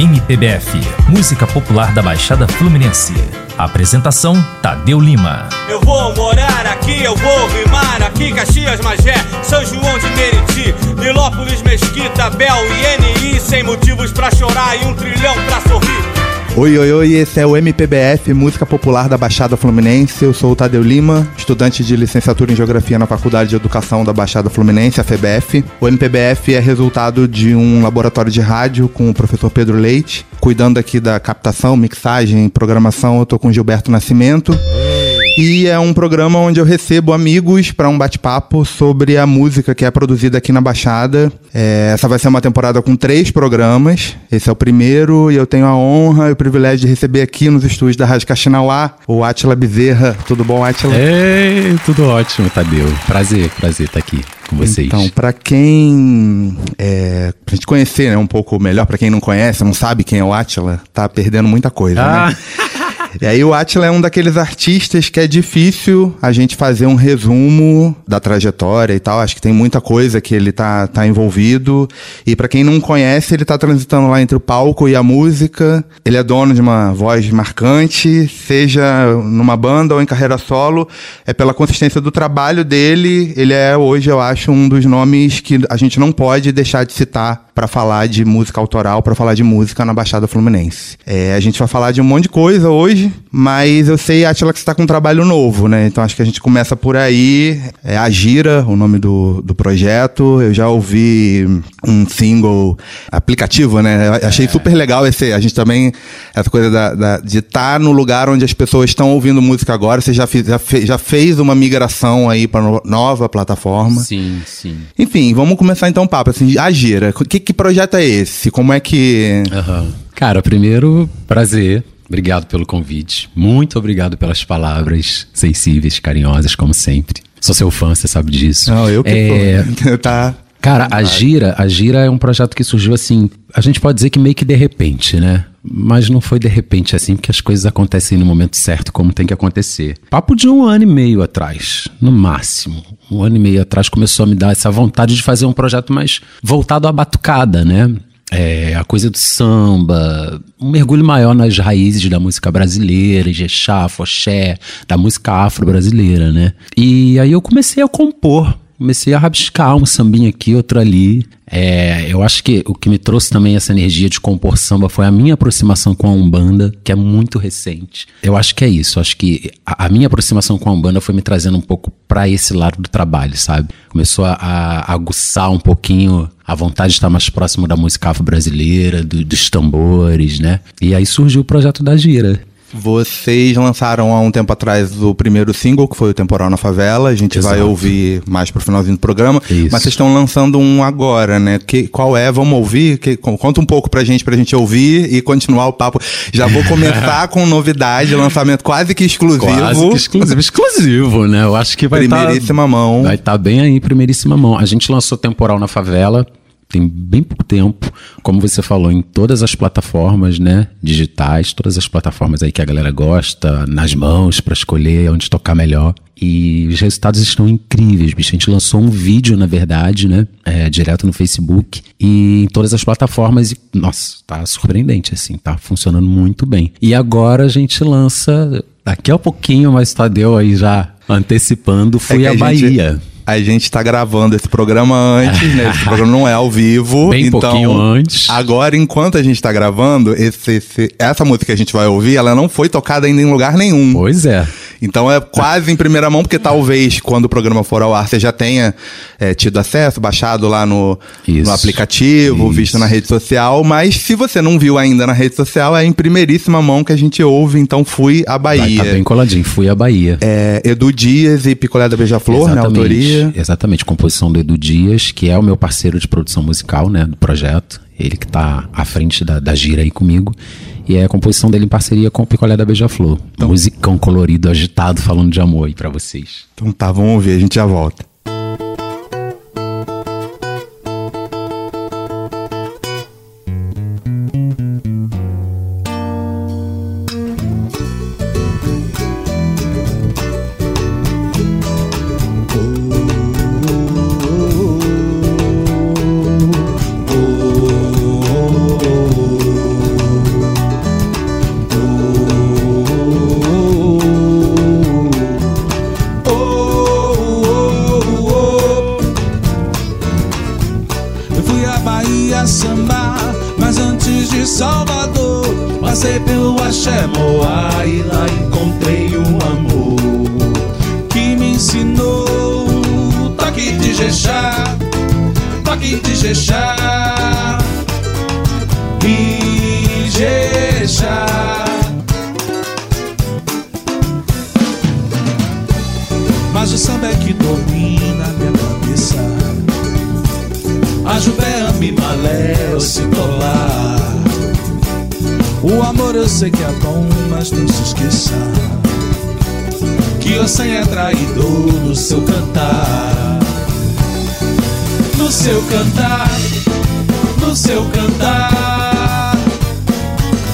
MPBF, música popular da Baixada Fluminense. Apresentação: Tadeu Lima. Eu vou morar aqui, eu vou rimar aqui, Caxias, Magé, São João de Meriti, Nilópolis, Mesquita, Bel e NI, sem motivos pra chorar e um trilhão pra sorrir. Oi, oi, oi, esse é o MPBF, Música Popular da Baixada Fluminense. Eu sou o Tadeu Lima, estudante de licenciatura em Geografia na Faculdade de Educação da Baixada Fluminense, a FBF. O MPBF é resultado de um laboratório de rádio com o professor Pedro Leite, cuidando aqui da captação, mixagem, programação. Eu tô com Gilberto Nascimento. E é um programa onde eu recebo amigos para um bate-papo sobre a música que é produzida aqui na Baixada. É, essa vai ser uma temporada com três programas. Esse é o primeiro e eu tenho a honra e o privilégio de receber aqui nos estúdios da Rádio Caxinauá o Atila Bezerra. Tudo bom, Atila? Ei, tudo ótimo, Tadeu. Prazer, prazer estar aqui com vocês. Então, para quem é, pra gente conhecer né, um pouco melhor, para quem não conhece, não sabe quem é o Atila, tá perdendo muita coisa, ah. né? E aí o Atila é um daqueles artistas que é difícil a gente fazer um resumo da trajetória e tal. Acho que tem muita coisa que ele tá, tá envolvido. E para quem não conhece, ele tá transitando lá entre o palco e a música. Ele é dono de uma voz marcante, seja numa banda ou em carreira solo. É pela consistência do trabalho dele. Ele é hoje, eu acho, um dos nomes que a gente não pode deixar de citar para falar de música autoral, para falar de música na Baixada Fluminense. É, a gente vai falar de um monte de coisa hoje, mas eu sei, Atila, que você está com um trabalho novo, né? Então acho que a gente começa por aí. É a Gira, o nome do, do projeto. Eu já ouvi um single aplicativo, né? Eu achei super legal esse. A gente também, essa coisa da, da de estar tá no lugar onde as pessoas estão ouvindo música agora. Você já, fiz, já, fez, já fez uma migração aí para nova plataforma. Sim, sim. Enfim, vamos começar então o papo. Assim, a Gira, o que, que projeto é esse? Como é que. Uhum. Cara, primeiro, prazer. Obrigado pelo convite. Muito obrigado pelas palavras sensíveis, carinhosas, como sempre. Sou seu fã, você sabe disso. Não, eu que é... tá. Cara, a Gira, a Gira é um projeto que surgiu assim, a gente pode dizer que meio que de repente, né? Mas não foi de repente assim, porque as coisas acontecem no momento certo, como tem que acontecer. Papo de um ano e meio atrás, no máximo. Um ano e meio atrás começou a me dar essa vontade de fazer um projeto mais voltado à batucada, né? É, a coisa do samba, um mergulho maior nas raízes da música brasileira, Ijexá, Foxé, da música afro-brasileira, né? E aí eu comecei a compor comecei a rabiscar um sambinha aqui, outro ali. É, eu acho que o que me trouxe também essa energia de compor samba foi a minha aproximação com a Umbanda, que é muito recente. Eu acho que é isso. Acho que a, a minha aproximação com a Umbanda foi me trazendo um pouco para esse lado do trabalho, sabe? Começou a, a, aguçar um pouquinho a vontade de estar mais próximo da música afro-brasileira, do, dos tambores, né? E aí surgiu o projeto da Gira. Vocês lançaram há um tempo atrás o primeiro single, que foi o Temporal na Favela. A gente Exato. vai ouvir mais pro finalzinho do programa. Isso. Mas vocês estão lançando um agora, né? Que, qual é? Vamos ouvir? Que, conta um pouco pra gente, pra gente ouvir e continuar o papo. Já vou começar com novidade, lançamento quase que exclusivo. Quase que exclusivo. exclusivo, né? Eu acho que vai estar... Primeiríssima tá, mão. Vai estar tá bem aí, primeiríssima mão. A gente lançou Temporal na Favela tem bem pouco tempo, como você falou, em todas as plataformas, né, digitais, todas as plataformas aí que a galera gosta, nas mãos para escolher onde tocar melhor. E os resultados estão incríveis, bicho. A gente lançou um vídeo, na verdade, né? É, direto no Facebook e em todas as plataformas. E, nossa, tá surpreendente, assim, tá funcionando muito bem. E agora a gente lança, daqui a pouquinho, mas Tadeu aí já antecipando, fui é a Bahia. Gente a gente está gravando esse programa antes, né? Esse programa não é ao vivo. Bem então, pouquinho antes. Agora, enquanto a gente está gravando, esse, esse, essa música que a gente vai ouvir, ela não foi tocada ainda em lugar nenhum. Pois é. Então é quase em primeira mão, porque talvez quando o programa for ao ar você já tenha é, tido acesso, baixado lá no, no aplicativo, Isso. visto na rede social. Mas se você não viu ainda na rede social, é em primeiríssima mão que a gente ouve. Então fui à Bahia. Vai tá bem coladinho, fui à Bahia. É, Edu Dias e Picolé da Beija-Flor, na né, autoria. Exatamente, composição do Edu Dias, que é o meu parceiro de produção musical, né, do projeto. Ele que está à frente da, da gira aí comigo. E é a composição dele em parceria com o Picolé da Beija-Flor. Então, Musicão colorido, agitado, falando de amor aí pra vocês. Então tá, vamos ouvir, a gente já volta. A Jubé me malé, eu se tolar. O amor eu sei que é bom, mas não se esqueça Que você é traidor no seu cantar. No seu cantar, no seu cantar.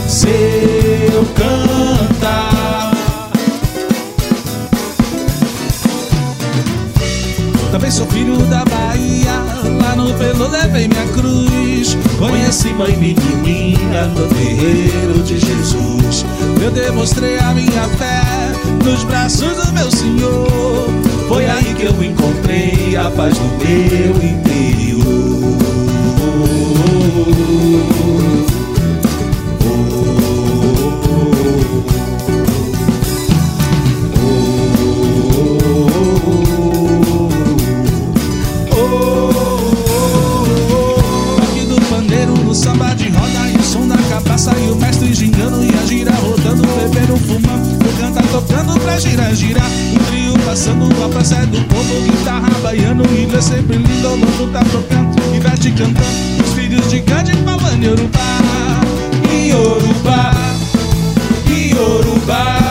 Seu cantar Também sou filho da Bahia Lá no pelo levei minha cruz Conheci mãe menininha no terreiro de Jesus. Eu demonstrei a minha fé nos braços do meu Senhor. Foi aí que eu encontrei a paz do meu interior. Gira, gira. Um trio passando a praça do povo Guitarra baiano, inglês sempre lindo O mundo tá tocando, inverte cantando Os filhos de Gandhi falando Yorubá Yorubá Yorubá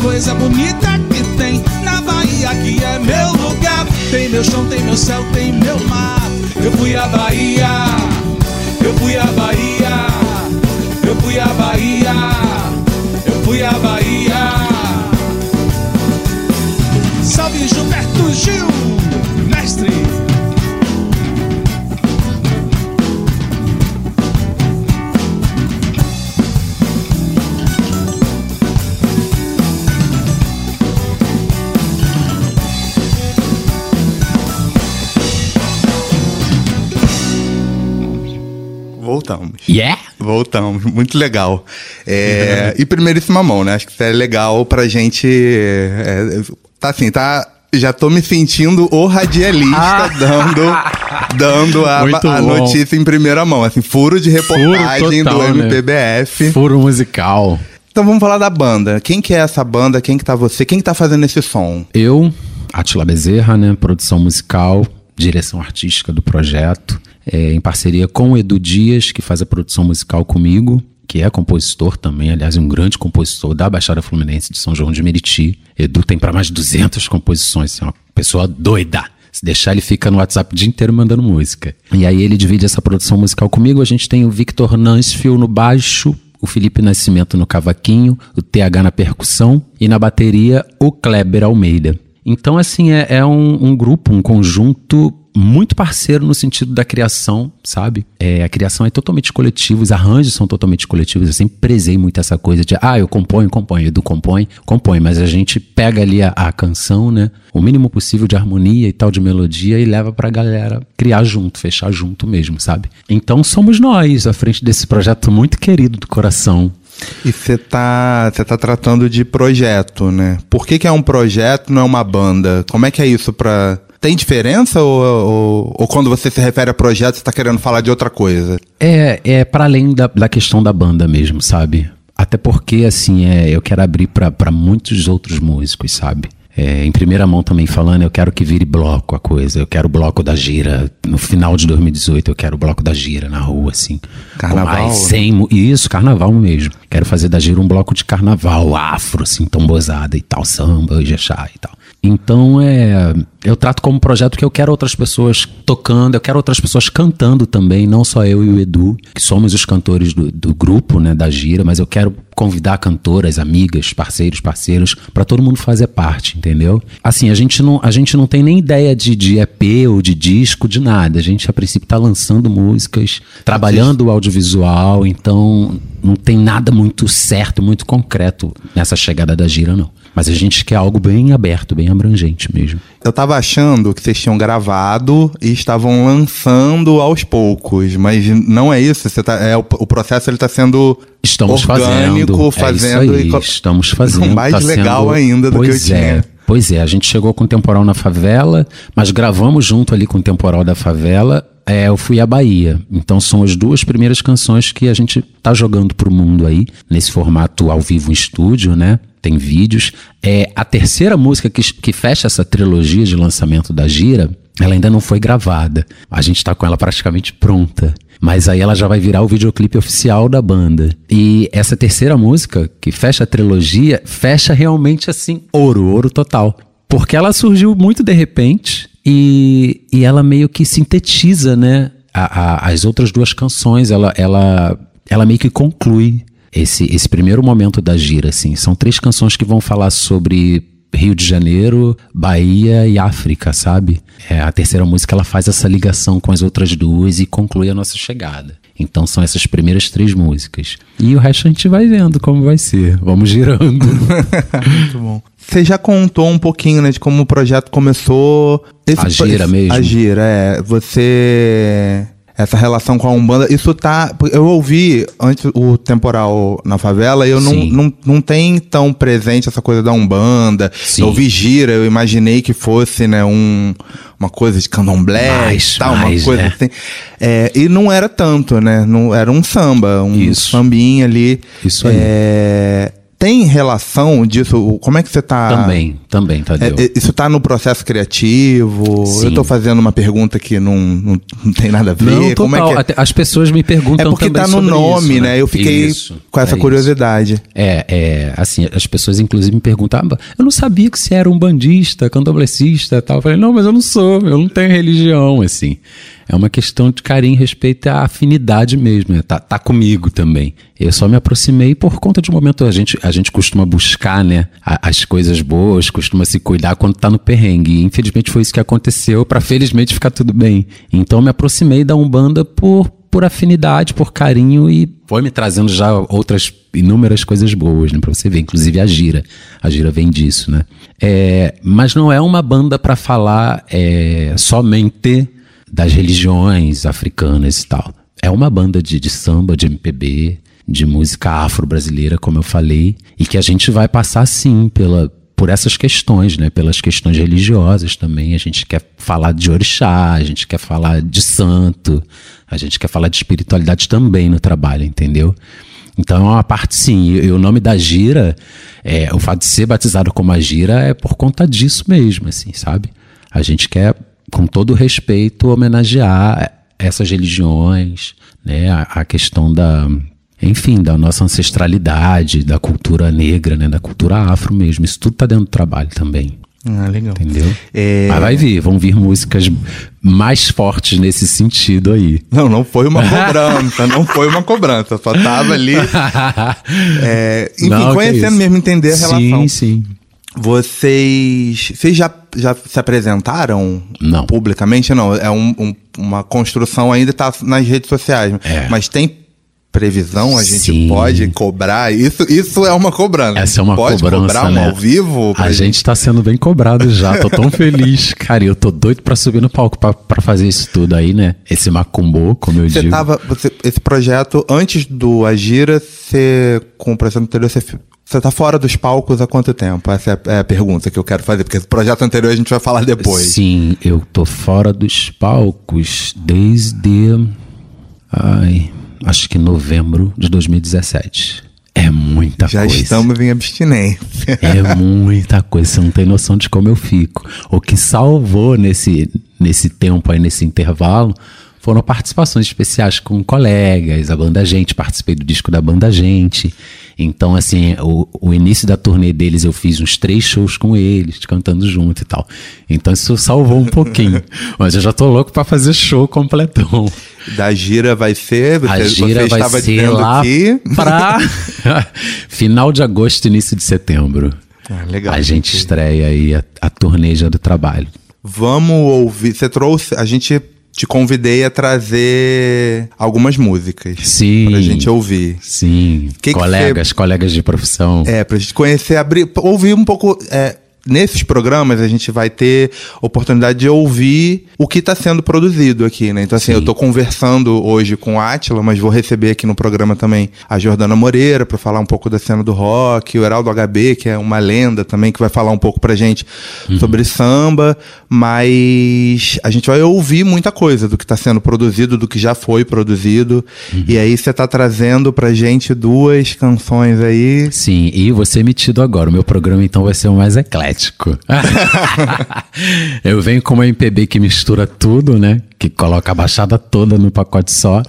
coisa bonita que tem na Bahia, que é meu lugar. Tem meu chão, tem meu céu, tem meu mar. Eu fui à Bahia, eu fui à Bahia, eu fui à Bahia, eu fui à Bahia. Salve Gilberto Gil, Yeah? Voltamos, muito legal. É, e primeiríssima mão, né? Acho que isso é legal pra gente. É, tá assim, tá. Já tô me sentindo o radialista ah. dando, dando a, a notícia em primeira mão. Assim, furo de reportagem furo total, do MPBF. Né? Furo musical. Então vamos falar da banda. Quem que é essa banda? Quem que tá você? Quem que tá fazendo esse som? Eu, Atila Bezerra, né? Produção musical, direção artística do projeto é, em parceria com o Edu Dias, que faz a produção musical comigo, que é compositor também, aliás, um grande compositor da Baixada Fluminense de São João de Meriti. Edu tem para mais de 200 composições, é uma pessoa doida. Se deixar, ele fica no WhatsApp o dia inteiro mandando música. E aí ele divide essa produção musical comigo. A gente tem o Victor Nansfield no baixo, o Felipe Nascimento no cavaquinho, o TH na percussão e na bateria o Kleber Almeida. Então, assim, é, é um, um, grupo, um conjunto muito parceiro no sentido da criação, sabe? É, a criação é totalmente coletiva, os arranjos são totalmente coletivos. Eu sempre prezei muito essa coisa de, ah, eu componho, componho, Edu compõe, compõe, mas a gente pega ali a, a canção, né? O mínimo possível de harmonia e tal, de melodia, e leva pra galera criar junto, fechar junto mesmo, sabe? Então somos nós, à frente desse projeto muito querido do coração. E você tá, tá tratando de projeto, né? Por que, que é um projeto, não é uma banda? Como é que é isso pra tem diferença ou, ou, ou, quando você se refere a projeto, você está querendo falar de outra coisa? É, é para além da, da questão da banda mesmo, sabe? Até porque, assim, é, eu quero abrir para muitos outros músicos, sabe? É, em primeira mão também falando, eu quero que vire bloco a coisa. Eu quero o bloco da gira. No final de 2018, eu quero o bloco da gira na rua, assim. Carnaval? Sem, isso, carnaval mesmo. Quero fazer da gira um bloco de carnaval afro, assim, tombosada e tal, samba, jexá e tal. Então é, eu trato como projeto que eu quero outras pessoas tocando, eu quero outras pessoas cantando também, não só eu e o Edu, que somos os cantores do, do grupo, né, da gira, mas eu quero convidar cantoras, amigas, parceiros, parceiros, para todo mundo fazer parte, entendeu? Assim, a gente não, a gente não tem nem ideia de, de EP ou de disco, de nada. A gente a princípio tá lançando músicas, trabalhando o audiovisual, então não tem nada muito certo, muito concreto nessa chegada da gira, não. Mas a gente quer algo bem aberto, bem abrangente mesmo. Eu tava achando que vocês tinham gravado e estavam lançando aos poucos, mas não é isso. Você tá, é, o, o processo ele tá sendo Estamos orgânico, fazendo, fazendo. é aí, e, estamos fazendo. mais tá legal sendo- ainda do que eu é, tinha. Pois é, a gente chegou com o Temporal na Favela, mas gravamos junto ali com o Temporal da Favela. É, eu fui à Bahia. Então são as duas primeiras canções que a gente tá jogando pro mundo aí, nesse formato ao vivo em estúdio, né? Tem vídeos. É, a terceira música que, que fecha essa trilogia de lançamento da gira, ela ainda não foi gravada. A gente tá com ela praticamente pronta. Mas aí ela já vai virar o videoclipe oficial da banda. E essa terceira música, que fecha a trilogia, fecha realmente assim, ouro, ouro total. Porque ela surgiu muito de repente e, e ela meio que sintetiza, né? a- a- as outras duas canções, ela, ela, ela meio que conclui esse, esse primeiro momento da gira, assim. São três canções que vão falar sobre Rio de Janeiro, Bahia e África, sabe? É, a terceira música ela faz essa ligação com as outras duas e conclui a nossa chegada. Então são essas primeiras três músicas. E o resto a gente vai vendo como vai ser. Vamos girando. Muito bom. Você já contou um pouquinho, né, de como o projeto começou. A gira esse- mesmo? A gira, é. Você. Essa relação com a Umbanda, isso tá. Eu ouvi antes o temporal na favela e eu não, Sim. não, não tem tão presente essa coisa da Umbanda. Sim. Eu ouvi gira, eu imaginei que fosse, né, um, uma coisa de candomblé Mais, e tal, mais, uma coisa é. assim. É, e não era tanto, né? Não, era um samba, um Isso. sambinha ali. Isso aí. É, tem relação disso? Como é que você tá. também, também, Tadeu. É, é, isso tá no processo criativo? Sim. Eu tô fazendo uma pergunta que não, não, não tem nada a ver. Não, Como é total. que é? As pessoas me É perguntam porque também tá no nome, isso, né? Eu fiquei Isso, com essa é isso. curiosidade. É, é, assim, as pessoas inclusive me perguntam, "Ah, eu não sabia que você era um bandista, candomblessista e tal. Eu falei, não, mas eu não sou, eu não tenho religião, assim. É uma questão de carinho e respeito à afinidade mesmo, né? tá, tá comigo também. Eu só me aproximei por conta de um momento, a gente, a gente costuma buscar, né, as coisas boas, costuma se cuidar quando tá no perrengue. E infelizmente foi isso que aconteceu, pra felizmente ficar tudo bem. Então me aproximei da Umbanda por por afinidade, por carinho e foi me trazendo já outras inúmeras coisas boas, né? Pra você ver, inclusive a gira. A gira vem disso, né? É, mas não é uma banda para falar é, somente das religiões africanas e tal. É uma banda de, de samba, de MPB, de música afro-brasileira, como eu falei, e que a gente vai passar sim pela, por essas questões, né? Pelas questões religiosas também. A gente quer falar de orixá, a gente quer falar de santo, a gente quer falar de espiritualidade também no trabalho, entendeu? Então é uma parte sim. E, o nome da gira, é, o fato de ser batizado como a gira é por conta disso mesmo, assim, sabe? A gente quer, com todo respeito, homenagear essas religiões, né? A, a questão da enfim, da nossa ancestralidade, da cultura negra, né, da cultura afro mesmo. Isso tudo tá dentro do trabalho também, Ah, legal. entendeu? É, Mas vai vir, vão vir músicas mais fortes nesse sentido aí. Não, não foi uma cobrança, não foi uma cobrança. Só tava ali. é, enfim, Não, conhecendo isso. mesmo, entender a relação. Sim, sim. Vocês. Vocês já, já se apresentaram Não. publicamente? Não, é um- um- uma construção ainda tá nas redes sociais. É. Mas tem previsão? A gente Sim. pode cobrar? Isso, isso é uma cobrança. Essa é uma pode cobrança, cobrar um né? ao vivo? A gente tá sendo bem cobrado já, tô tão feliz. Cara, e eu tô doido pra subir no palco pra fazer isso tudo aí, né? Esse macumbô, como eu Você digo. tava. Você, esse projeto, antes do Agira, você, com o projeto anterior, você, você tá fora dos palcos há quanto tempo? Essa é a, é pergunta que eu quero fazer, porque esse projeto anterior a gente vai falar depois. Sim, eu tô fora dos palcos desde. Ai, acho que novembro de 2017. É muita Já coisa. estamos em abstinência. É muita coisa, você não tem noção de como eu fico. O que salvou nesse, nesse tempo aí, nesse intervalo, foram participações especiais com colegas, a banda Gente, participei do disco da banda Gente. Então, assim, o, o início da turnê deles eu fiz uns três shows com eles, cantando junto e tal. Então isso salvou um pouquinho. Mas eu já tô louco para fazer show completão. Da gira vai ser, a gira vai estava ser lá que... pra final de agosto, início de setembro. Ah, legal. a gente estreia aí a, a turnê já do trabalho. Vamos ouvir. Você trouxe. A gente te convidei a trazer algumas músicas. Sim. Pra gente ouvir. Sim, Que que colegas, colegas de profissão. É, pra gente conhecer, abrir, ouvir um pouco. é, nesses programas a gente vai ter oportunidade de ouvir o que está sendo produzido aqui, né? Então, assim, eu tô conversando hoje com o Átila, mas vou receber aqui no programa também a Jordana Moreira para falar um pouco da cena do rock, o Heraldo HB, que é uma lenda também, que vai falar um pouco pra gente sobre samba, mas a gente vai ouvir muita coisa do que está sendo produzido, do que já foi produzido. E aí você tá trazendo pra gente duas canções aí. Sim, e você metido agora. O meu programa então vai ser o mais eclético. eu venho com uma MPB que mistura tudo, né? Que coloca a baixada toda no pacote só.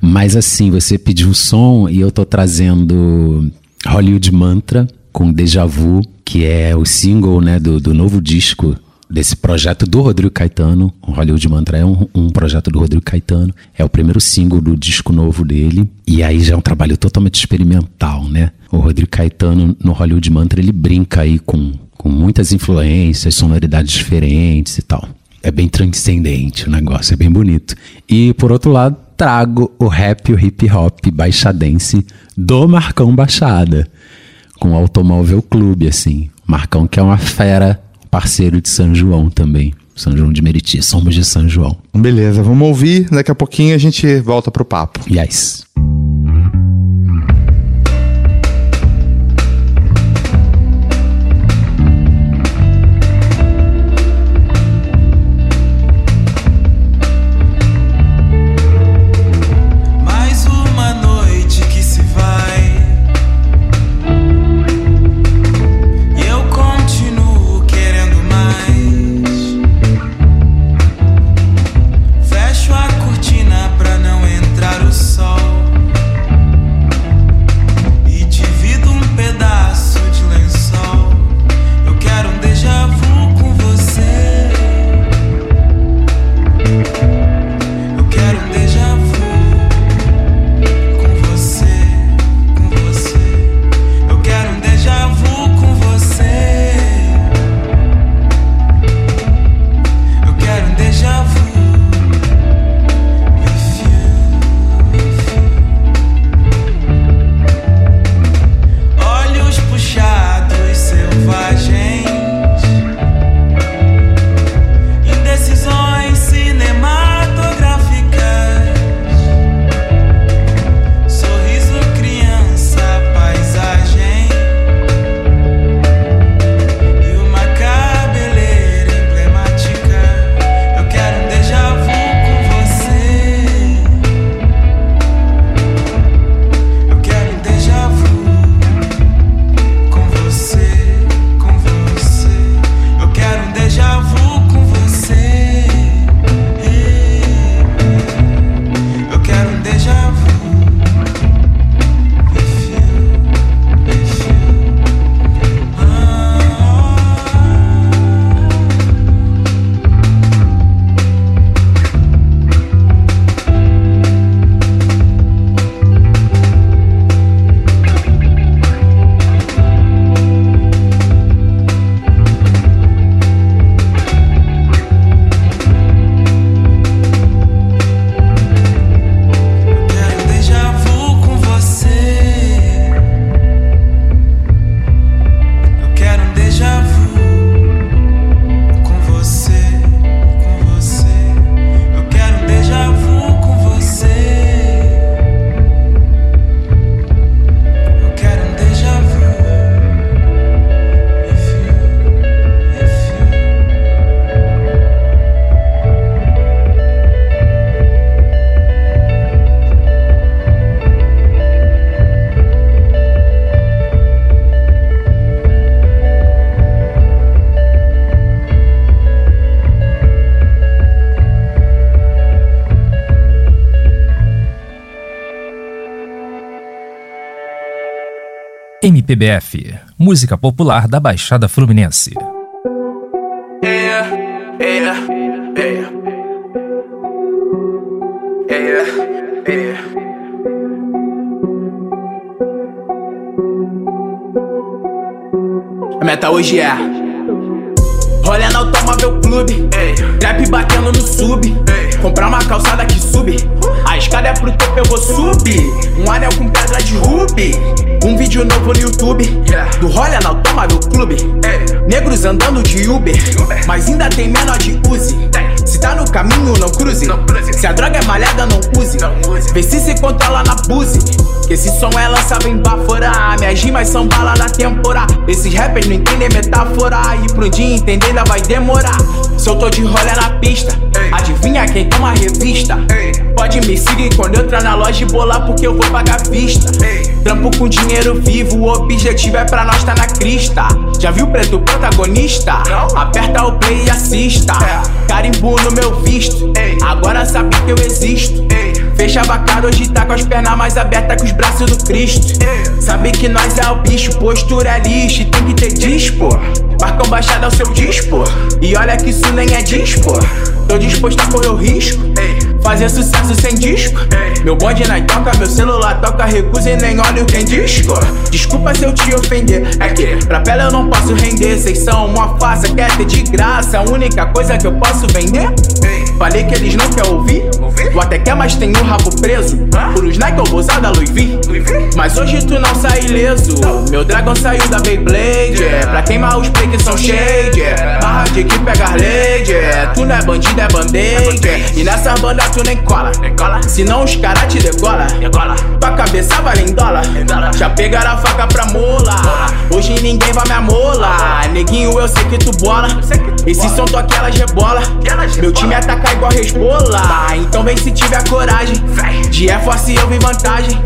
Mas assim, você pediu um som e eu tô trazendo Hollywood Mantra com Deja Vu, que é o single né, do, do novo disco desse projeto do Rodrigo Caetano. O Hollywood Mantra é um, um projeto do Rodrigo Caetano. É o primeiro single do disco novo dele. E aí já é um trabalho totalmente experimental, né? O Rodrigo Caetano no Hollywood Mantra ele brinca aí com, com muitas influências, sonoridades diferentes e tal. É bem transcendente o negócio, é bem bonito. E por outro lado, trago o rap o hip hop baixadense do Marcão Baixada com o Automóvel Clube, assim. Marcão que é uma fera, parceiro de São João também. São João de Meriti, somos de São João. Beleza, vamos ouvir. Daqui a pouquinho a gente volta pro papo. Yes. MPBF, música popular da Baixada Fluminense. A meta hoje é. Rolha no automóvel clube. Trap batendo no sub. Comprar uma calçada que sube escada pro topo, eu vou subir. Um anel com pedra de rubi. Um vídeo novo no YouTube. Do Rolha no automóvel clube. Negros andando de Uber. Mas ainda tem menor de use Se tá no caminho, não cruze. Se a droga é malhada, não use. Vê se se controla na buse. Que esse som é lançado em bafora. Minhas rimas são bala na temporada Esses rappers não entendem metáfora. E pro dia entender ainda vai demorar. Se eu tô de rolha na pista Adivinha quem toma revista. Pode me seguir quando eu entrar na loja e bolar Porque eu vou pagar vista. Trampo com dinheiro vivo O objetivo é pra nós tá na crista. Já viu preto protagonista? Aperta o play e assista. Carimbo no meu visto. Agora sabe que eu existo. Fecha vacado, hoje tá com as pernas mais abertas que os braços do Cristo. Sabe que nós é o bicho, postura é lixo, e tem que ter dispo. Marcão baixado é o seu dispo. E olha que isso nem é dispo. Tô disposto a correr o risco. Fazer sucesso sem disco. Meu bonde na toca, meu celular toca, recusa e nem olha o que disco. Desculpa se eu te ofender, é que pra pele eu não posso render. Vocês são uma farsa, quer ter de graça. A única coisa que eu posso vender. Falei que eles não querem ouvir. Ou até quer, mas tem o rabo preso. Por os Nike eu vou usar da Louis V. Mas hoje tu não sai ileso. Meu dragão saiu da Beyblade. É, pra queimar os play que são shade. É, barra de que pega lady. É, tu não é bandido, é band-aid. É, e nessa banda tu nem cola. Senão os caras te degola. Tua cabeça vale em dólar. Já pegaram a faca pra mola. Hoje ninguém vai me amolar. Neguinho, eu sei que tu bola. Esse som toque elas rebola. Meu time ataca igual respola. Então vem se tiver coragem. De Air Force eu vi vantagem.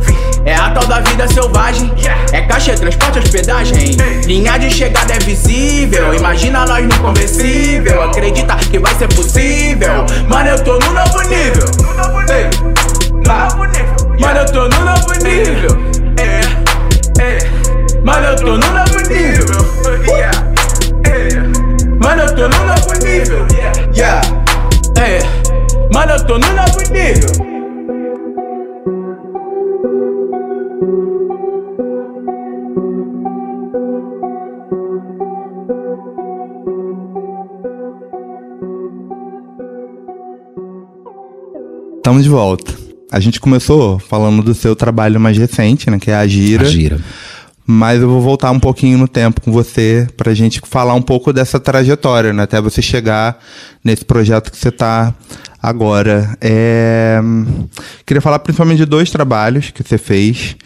É a tal da vida selvagem. É caixa, transporte, hospedagem. Linha de chegada é visível. Imagina nós no conversível. Acredita que vai ser possível. Mano, eu tô no novo nível. Mano, eu tô no novo nível. É, é. Mano, eu tô no novo nível. Mano, eu tô no novo nível. Yeah. É. Mano, eu tô no novo nível. Estamos de volta. A gente começou falando do seu trabalho mais recente, né? Que é a Gira. A gira. Mas eu vou voltar um pouquinho no tempo com você pra gente falar um pouco dessa trajetória, né? Até você chegar nesse projeto que você tá agora. É... Queria falar principalmente de dois trabalhos que você fez,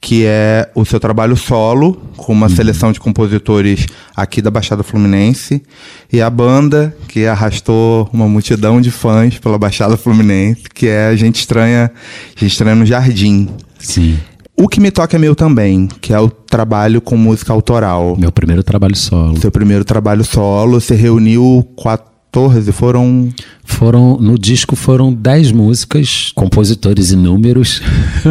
que é o seu trabalho solo, com uma seleção de compositores aqui da Baixada Fluminense, e a banda, que arrastou uma multidão de fãs pela Baixada Fluminense, que é A Gente Estranha, Gente Estranha no Jardim. Sim. O que me toca é meu também, que é o trabalho com música autoral. Meu primeiro trabalho solo. Seu primeiro trabalho solo, você reuniu 14, foram Foram, no disco foram 10 músicas, compositores e números.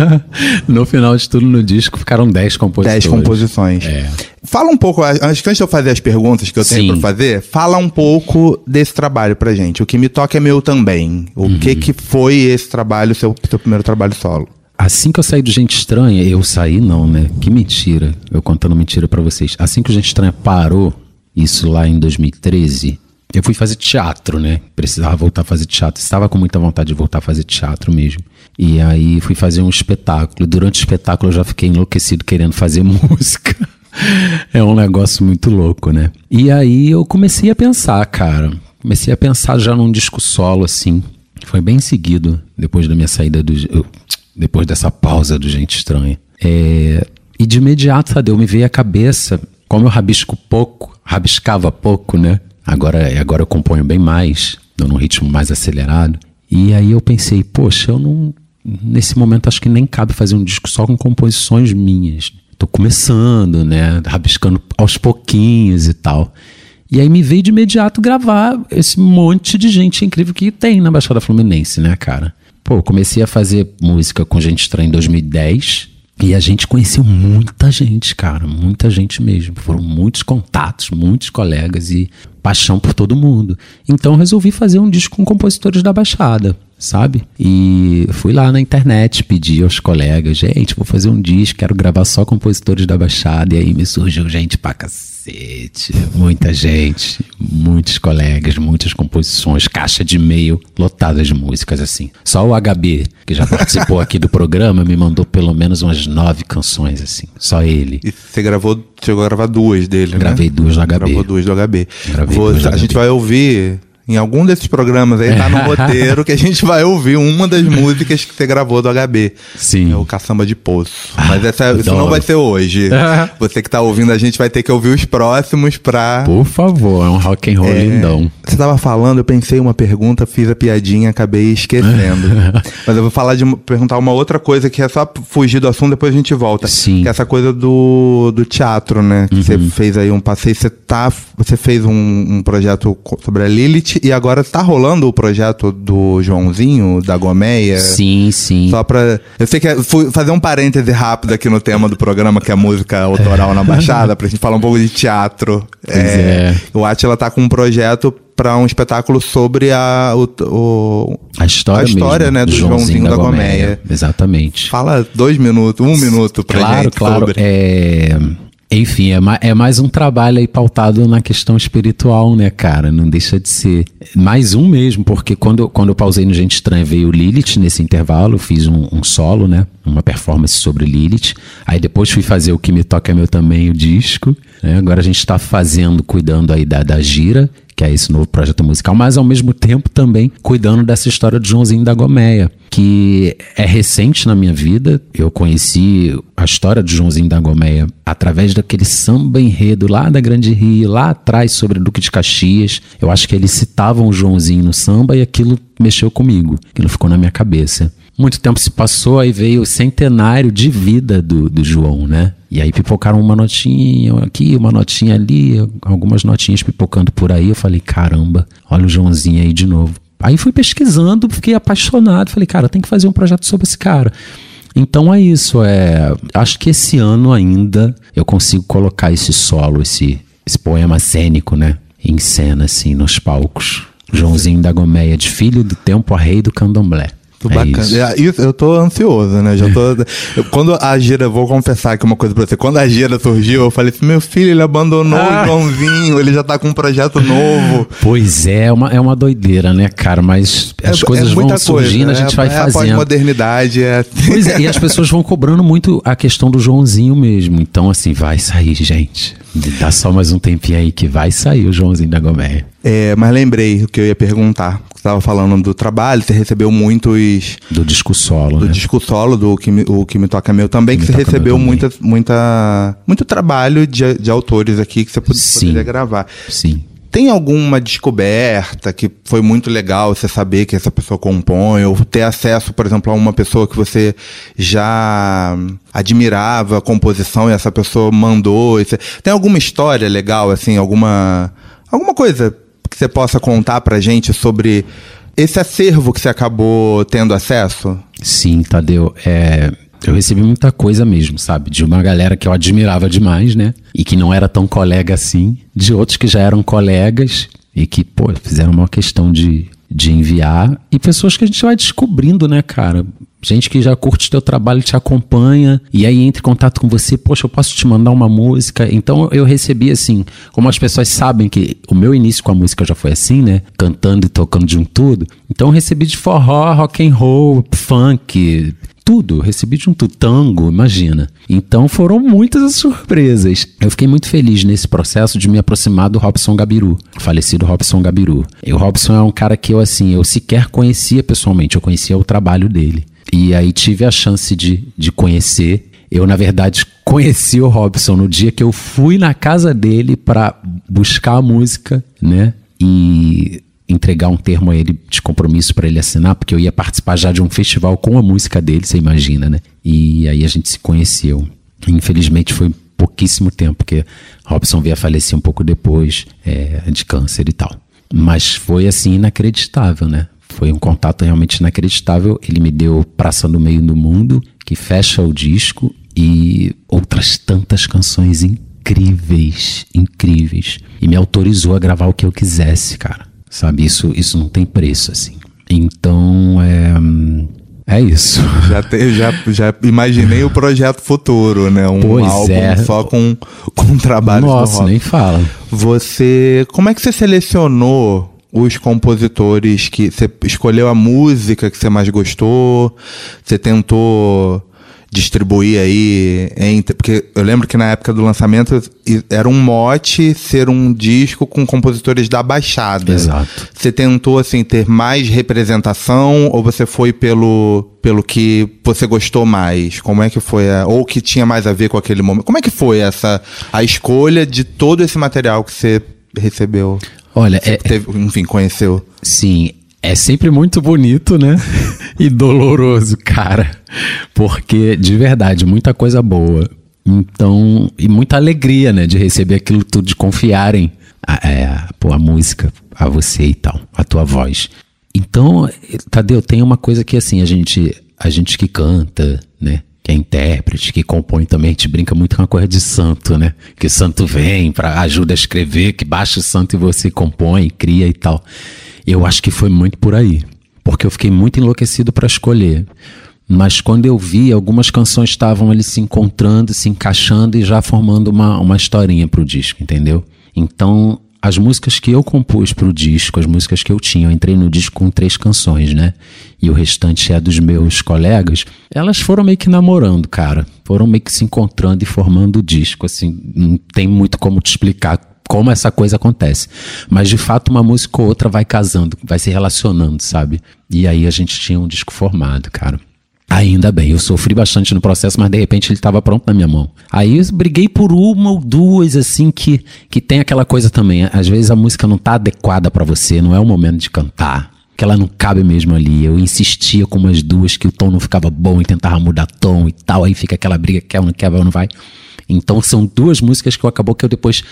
no final de tudo, no disco ficaram 10 compositores. 10 composições. É. Fala um pouco, antes de eu fazer as perguntas que eu tenho pra fazer, fala um pouco desse trabalho pra gente. O que me toca é meu também. O Uhum. que que foi esse trabalho, seu, seu primeiro trabalho solo? Assim que eu saí do Gente Estranha, eu saí não, né? Que mentira. Eu contando mentira pra vocês. Assim que o Gente Estranha parou, isso lá em 2013, eu fui fazer teatro, né? Precisava voltar a fazer teatro. Estava com muita vontade de voltar a fazer teatro mesmo. E aí fui fazer um espetáculo. Durante o espetáculo eu já fiquei enlouquecido querendo fazer música. É um negócio muito louco, né? E aí eu comecei a pensar, cara. Comecei a pensar já num disco solo, assim. Foi bem seguido, depois da minha saída do. Depois dessa pausa do Gente Estranha. É, e de imediato, sabe, eu me veio à cabeça, como eu rabisco pouco, rabiscava pouco, né? Agora, agora eu componho bem mais, num ritmo mais acelerado. E aí eu pensei, poxa, eu não. Nesse momento acho que nem cabe fazer um disco só com composições minhas. Tô começando, né? Rabiscando aos pouquinhos e tal. E aí me veio de imediato gravar esse monte de gente incrível que tem na Baixada Fluminense, né, cara? Pô, comecei a fazer música com gente estranha em 2010. E a gente conheceu muita gente, cara, muita gente mesmo. Foram muitos contatos, muitos colegas e paixão por todo mundo. Então resolvi fazer um disco com compositores da Baixada, sabe? E fui lá na internet, pedi aos colegas, gente, vou fazer um disco, quero gravar só compositores da Baixada. E aí me surgiu gente pra cacete, muita gente, muitos colegas, muitas composições, caixa de e-mail lotada de músicas assim. Só o HB, que já participou aqui do programa, me mandou pelo menos umas nove canções assim. Só ele. E você gravou, chegou a gravar duas dele, Gravei né? duas do HB. Gravou duas do HB. Vou- duas do a gente HB. vai ouvir em algum desses programas aí, tá no roteiro, que a gente vai ouvir uma das músicas que você gravou do HB. Sim. É o Caçamba de Poço. Mas essa, isso não vai ser hoje. Você que tá ouvindo, a gente vai ter que ouvir os próximos pra. Por favor, é um rock and roll É, lindão. Você tava falando, eu pensei uma pergunta, fiz a piadinha, acabei esquecendo. Mas eu vou falar de perguntar uma outra coisa que é só fugir do assunto, depois a gente volta. Sim. Que é essa coisa do, do teatro, né? Que Você fez aí um passeio, você tá. Você fez um, um projeto sobre a Lilith e agora tá rolando o projeto do Joãozinho, da Gomeia. Sim, sim. Só pra. Eu sei que é, fui fazer um parêntese rápido aqui no tema do programa, que é a música autoral na Baixada, pra gente falar um pouco de teatro. é. O Atila tá com um projeto pra um espetáculo sobre a, o, o- A história, a história, mesmo, né, do Joãozinho da Gomeia. Exatamente. Fala dois minutos, um minuto pra claro, gente claro. sobre. É... Enfim, é, ma- é mais um trabalho aí pautado na questão espiritual, né, cara? Não deixa de ser. Mais um mesmo, porque quando, quando eu pausei no Gente Estranha veio Lilith nesse intervalo, fiz um, um solo, né? Uma performance sobre Lilith. Aí depois fui fazer o Que Me Toca é Meu Também, o disco. né? Agora a gente tá fazendo, cuidando aí da, da gira, que é esse novo projeto musical, mas ao mesmo tempo também cuidando dessa história de Joãozinho da Gomeia, que é recente na minha vida. Eu conheci a história de Joãozinho da Gomeia através daquele samba enredo lá da Grande Rio, lá atrás sobre Duque de Caxias. Eu acho que eles citavam o Joãozinho no samba e aquilo mexeu comigo, aquilo ficou na minha cabeça. Muito tempo se passou, aí veio o centenário de vida do, do João, né? E aí pipocaram uma notinha aqui, uma notinha ali, algumas notinhas pipocando por aí. Eu falei, caramba, olha o Joãozinho aí de novo. Aí fui pesquisando, fiquei apaixonado. Falei, cara, tem que fazer um projeto sobre esse cara. Então é isso. É, acho que esse ano ainda eu consigo colocar esse solo, esse, esse poema cênico, né? Em cena, assim, nos palcos. Joãozinho da Gomeia, de filho do tempo a rei do candomblé. Muito É bacana. isso. É, isso, eu tô ansioso, né? Já tô. eu- quando a gira, vou confessar aqui uma coisa pra você. Quando a gira surgiu, eu falei assim: meu filho, ele abandonou Ah. o Joãozinho, ele já tá com um projeto novo. Pois é, é uma, é uma doideira, né, cara? Mas as É- coisas é vão surgindo, coisa, a gente é, vai é a fazendo. pós-modernidade, é assim. Pois é, e as pessoas vão cobrando muito a questão do Joãozinho mesmo. Então, assim, vai sair, gente. Dá só mais um tempinho aí que vai sair o Joãozinho da Gomeia. É, mas lembrei o que eu ia perguntar. Você tava falando do trabalho, você recebeu muitos Do disco solo, do né? disco solo do que me, o que me toca meu também, que, Que você recebeu muita, muita, muito trabalho de, de autores aqui que você pod- Sim. poderia gravar. Sim. Tem alguma descoberta que foi muito legal você saber que essa pessoa compõe, ou ter acesso, por exemplo, a uma pessoa que você já admirava a composição e essa pessoa mandou? você- Tem alguma história legal, assim, alguma, alguma coisa que você possa contar pra gente sobre esse acervo que você acabou tendo acesso? Sim, Tadeu. É, eu recebi muita coisa mesmo, sabe? De uma galera que eu admirava demais, né? E que não era tão colega assim. De outros que já eram colegas e que, pô, fizeram uma questão de, de enviar. E pessoas que a gente vai descobrindo, né, cara? Gente que já curte teu trabalho, te acompanha, e aí entra em contato com você, poxa, eu posso te mandar uma música. Então eu recebi assim, como as pessoas sabem que o meu início com a música já foi assim, né? Cantando e tocando de um tudo. Então eu recebi de forró, rock and roll, funk, tudo, recebi de um tudo, tango, imagina. Então foram muitas as surpresas. Eu fiquei muito feliz nesse processo de me aproximar do Robson Gabiru, falecido Robson Gabiru. E o Robson é um cara que eu assim, eu sequer conhecia pessoalmente, eu conhecia o trabalho dele. E aí tive a chance de, de conhecer. Eu, na verdade, conheci o Robson no dia que eu fui na casa dele para buscar a música, né? E entregar um termo a ele de compromisso para ele assinar, porque eu ia participar já de um festival com a música dele, você imagina, né? E aí a gente se conheceu. Infelizmente foi pouquíssimo tempo, porque Robson veio a falecer um pouco depois é, de câncer e tal. Mas foi assim inacreditável, né? Foi um contato realmente inacreditável. Ele me deu Praça no Meio do Mundo, que fecha o disco, e outras tantas canções incríveis, incríveis. E me autorizou a gravar o que eu quisesse, cara. Sabe, isso, isso não tem preço, assim. Então, é. É isso. Já, te, já, já imaginei o projeto futuro, né? Um Pois álbum é. só com, com trabalhos Nossa, rock. nem fala. Você. Como é que você selecionou os compositores que. Você escolheu a música que você mais gostou? Você tentou distribuir aí entre. Porque eu lembro que na época do lançamento era um mote ser um disco com compositores da Baixada. Exato. Você tentou, assim, ter mais representação ou você foi pelo, pelo que você gostou mais? Como é que foi? A, ou que tinha mais a ver com aquele momento? Como é que foi essa a escolha de todo esse material que você recebeu? Olha, Você é, teve, enfim, conheceu. Sim, é sempre muito bonito, né? E doloroso, cara. Porque, de verdade, muita coisa boa. Então, e muita alegria, né? De receber aquilo tudo, de confiarem a, é, a música a você e tal, a tua voz. Então, Tadeu, tem uma coisa que assim, a gente, a gente que canta, né? Que é intérprete, que compõe também, a gente brinca muito com a coisa de santo, né? Que o santo vem para ajuda a escrever, que baixa o santo e você compõe, cria e tal. Eu acho que foi muito por aí, porque eu fiquei muito enlouquecido para escolher. Mas quando eu vi, algumas canções estavam ali se encontrando, se encaixando e já formando uma, uma historinha pro disco, entendeu? Então, as músicas que eu compus pro disco, as músicas que eu tinha, eu entrei no disco com três canções, né? E o restante é dos meus colegas. Elas foram meio que namorando, cara. Foram meio que se encontrando e formando o disco, assim. Não tem muito como te explicar como essa coisa acontece. Mas de fato, uma música ou outra vai casando, vai se relacionando, sabe? E aí a gente tinha um disco formado, cara. Ainda bem, eu sofri bastante no processo, mas de repente ele estava pronto na minha mão. Aí eu briguei por uma ou duas, assim, que, que tem aquela coisa também. Às vezes a música não tá adequada para você, não é o momento de cantar. Que ela não cabe mesmo ali. Eu insistia com umas duas que o tom não ficava bom e tentava mudar tom e tal. Aí fica aquela briga, quer ou não quer, ou não vai. Então são duas músicas que eu acabou que eu depois.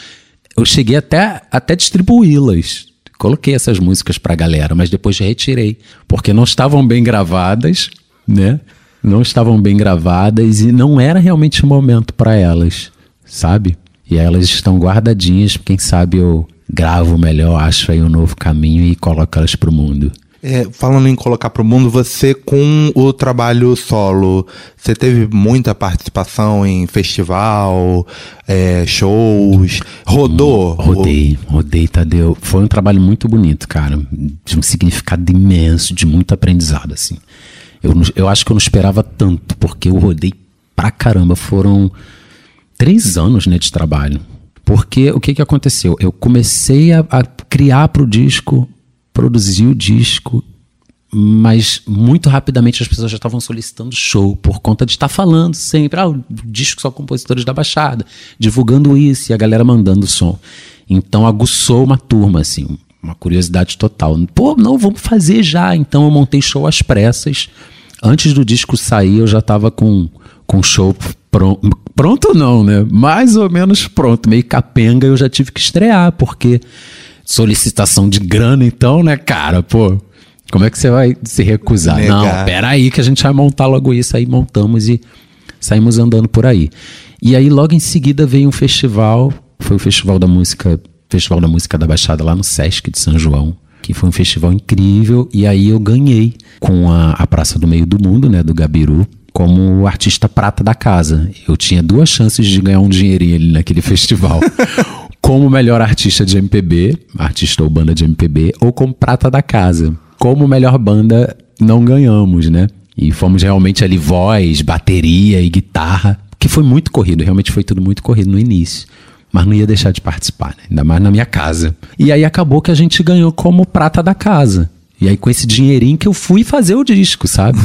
Eu cheguei até, até distribuí-las. Coloquei essas músicas pra galera, mas depois retirei. Porque não estavam bem gravadas, né? Não estavam bem gravadas e não era realmente o momento para elas, sabe? E elas estão guardadinhas, quem sabe eu gravo melhor, acho aí um novo caminho e coloco elas pro mundo. É, falando em colocar pro mundo, você com o trabalho solo, você teve muita participação em festival, é, shows, rodou? Rodei, rodei, Tadeu. Foi um trabalho muito bonito, cara. De um significado imenso, de muito aprendizado, assim. Eu, eu acho que eu não esperava tanto, porque eu rodei pra caramba. Foram três anos né, de trabalho. Porque o que, que aconteceu? Eu comecei a, a criar pro disco, produzir o disco, mas muito rapidamente as pessoas já estavam solicitando show por conta de estar falando sempre, ah, o disco só compositores da Baixada, divulgando isso e a galera mandando som. Então aguçou uma turma, assim, uma curiosidade total. Pô, não, vamos fazer já. Então eu montei show às pressas. Antes do disco sair, eu já estava com com show pronto. Pronto não, né? Mais ou menos pronto, meio capenga, eu já tive que estrear, porque solicitação de grana então, né, cara, pô. Como é que você vai se recusar? Negar. Não, peraí que a gente vai montar logo isso. Aí montamos e saímos andando por aí. E aí logo em seguida veio um festival, foi o Festival da Música, Festival da Música da Baixada lá no Sesc de São João, que foi um festival incrível. E aí eu ganhei com a, a Praça do Meio do Mundo, né, do Gabiru, como artista prata da casa. Eu tinha duas chances de ganhar um dinheirinho ali naquele festival. Como melhor artista de MPB, artista ou banda de MPB, ou como prata da casa. Como melhor banda, não ganhamos, né? E fomos realmente ali voz, bateria e guitarra, que foi muito corrido, realmente foi tudo muito corrido no início. Mas não ia deixar de participar, né? ainda mais na minha casa. E aí acabou que a gente ganhou como prata da casa. E aí com esse dinheirinho que eu fui fazer o disco, sabe?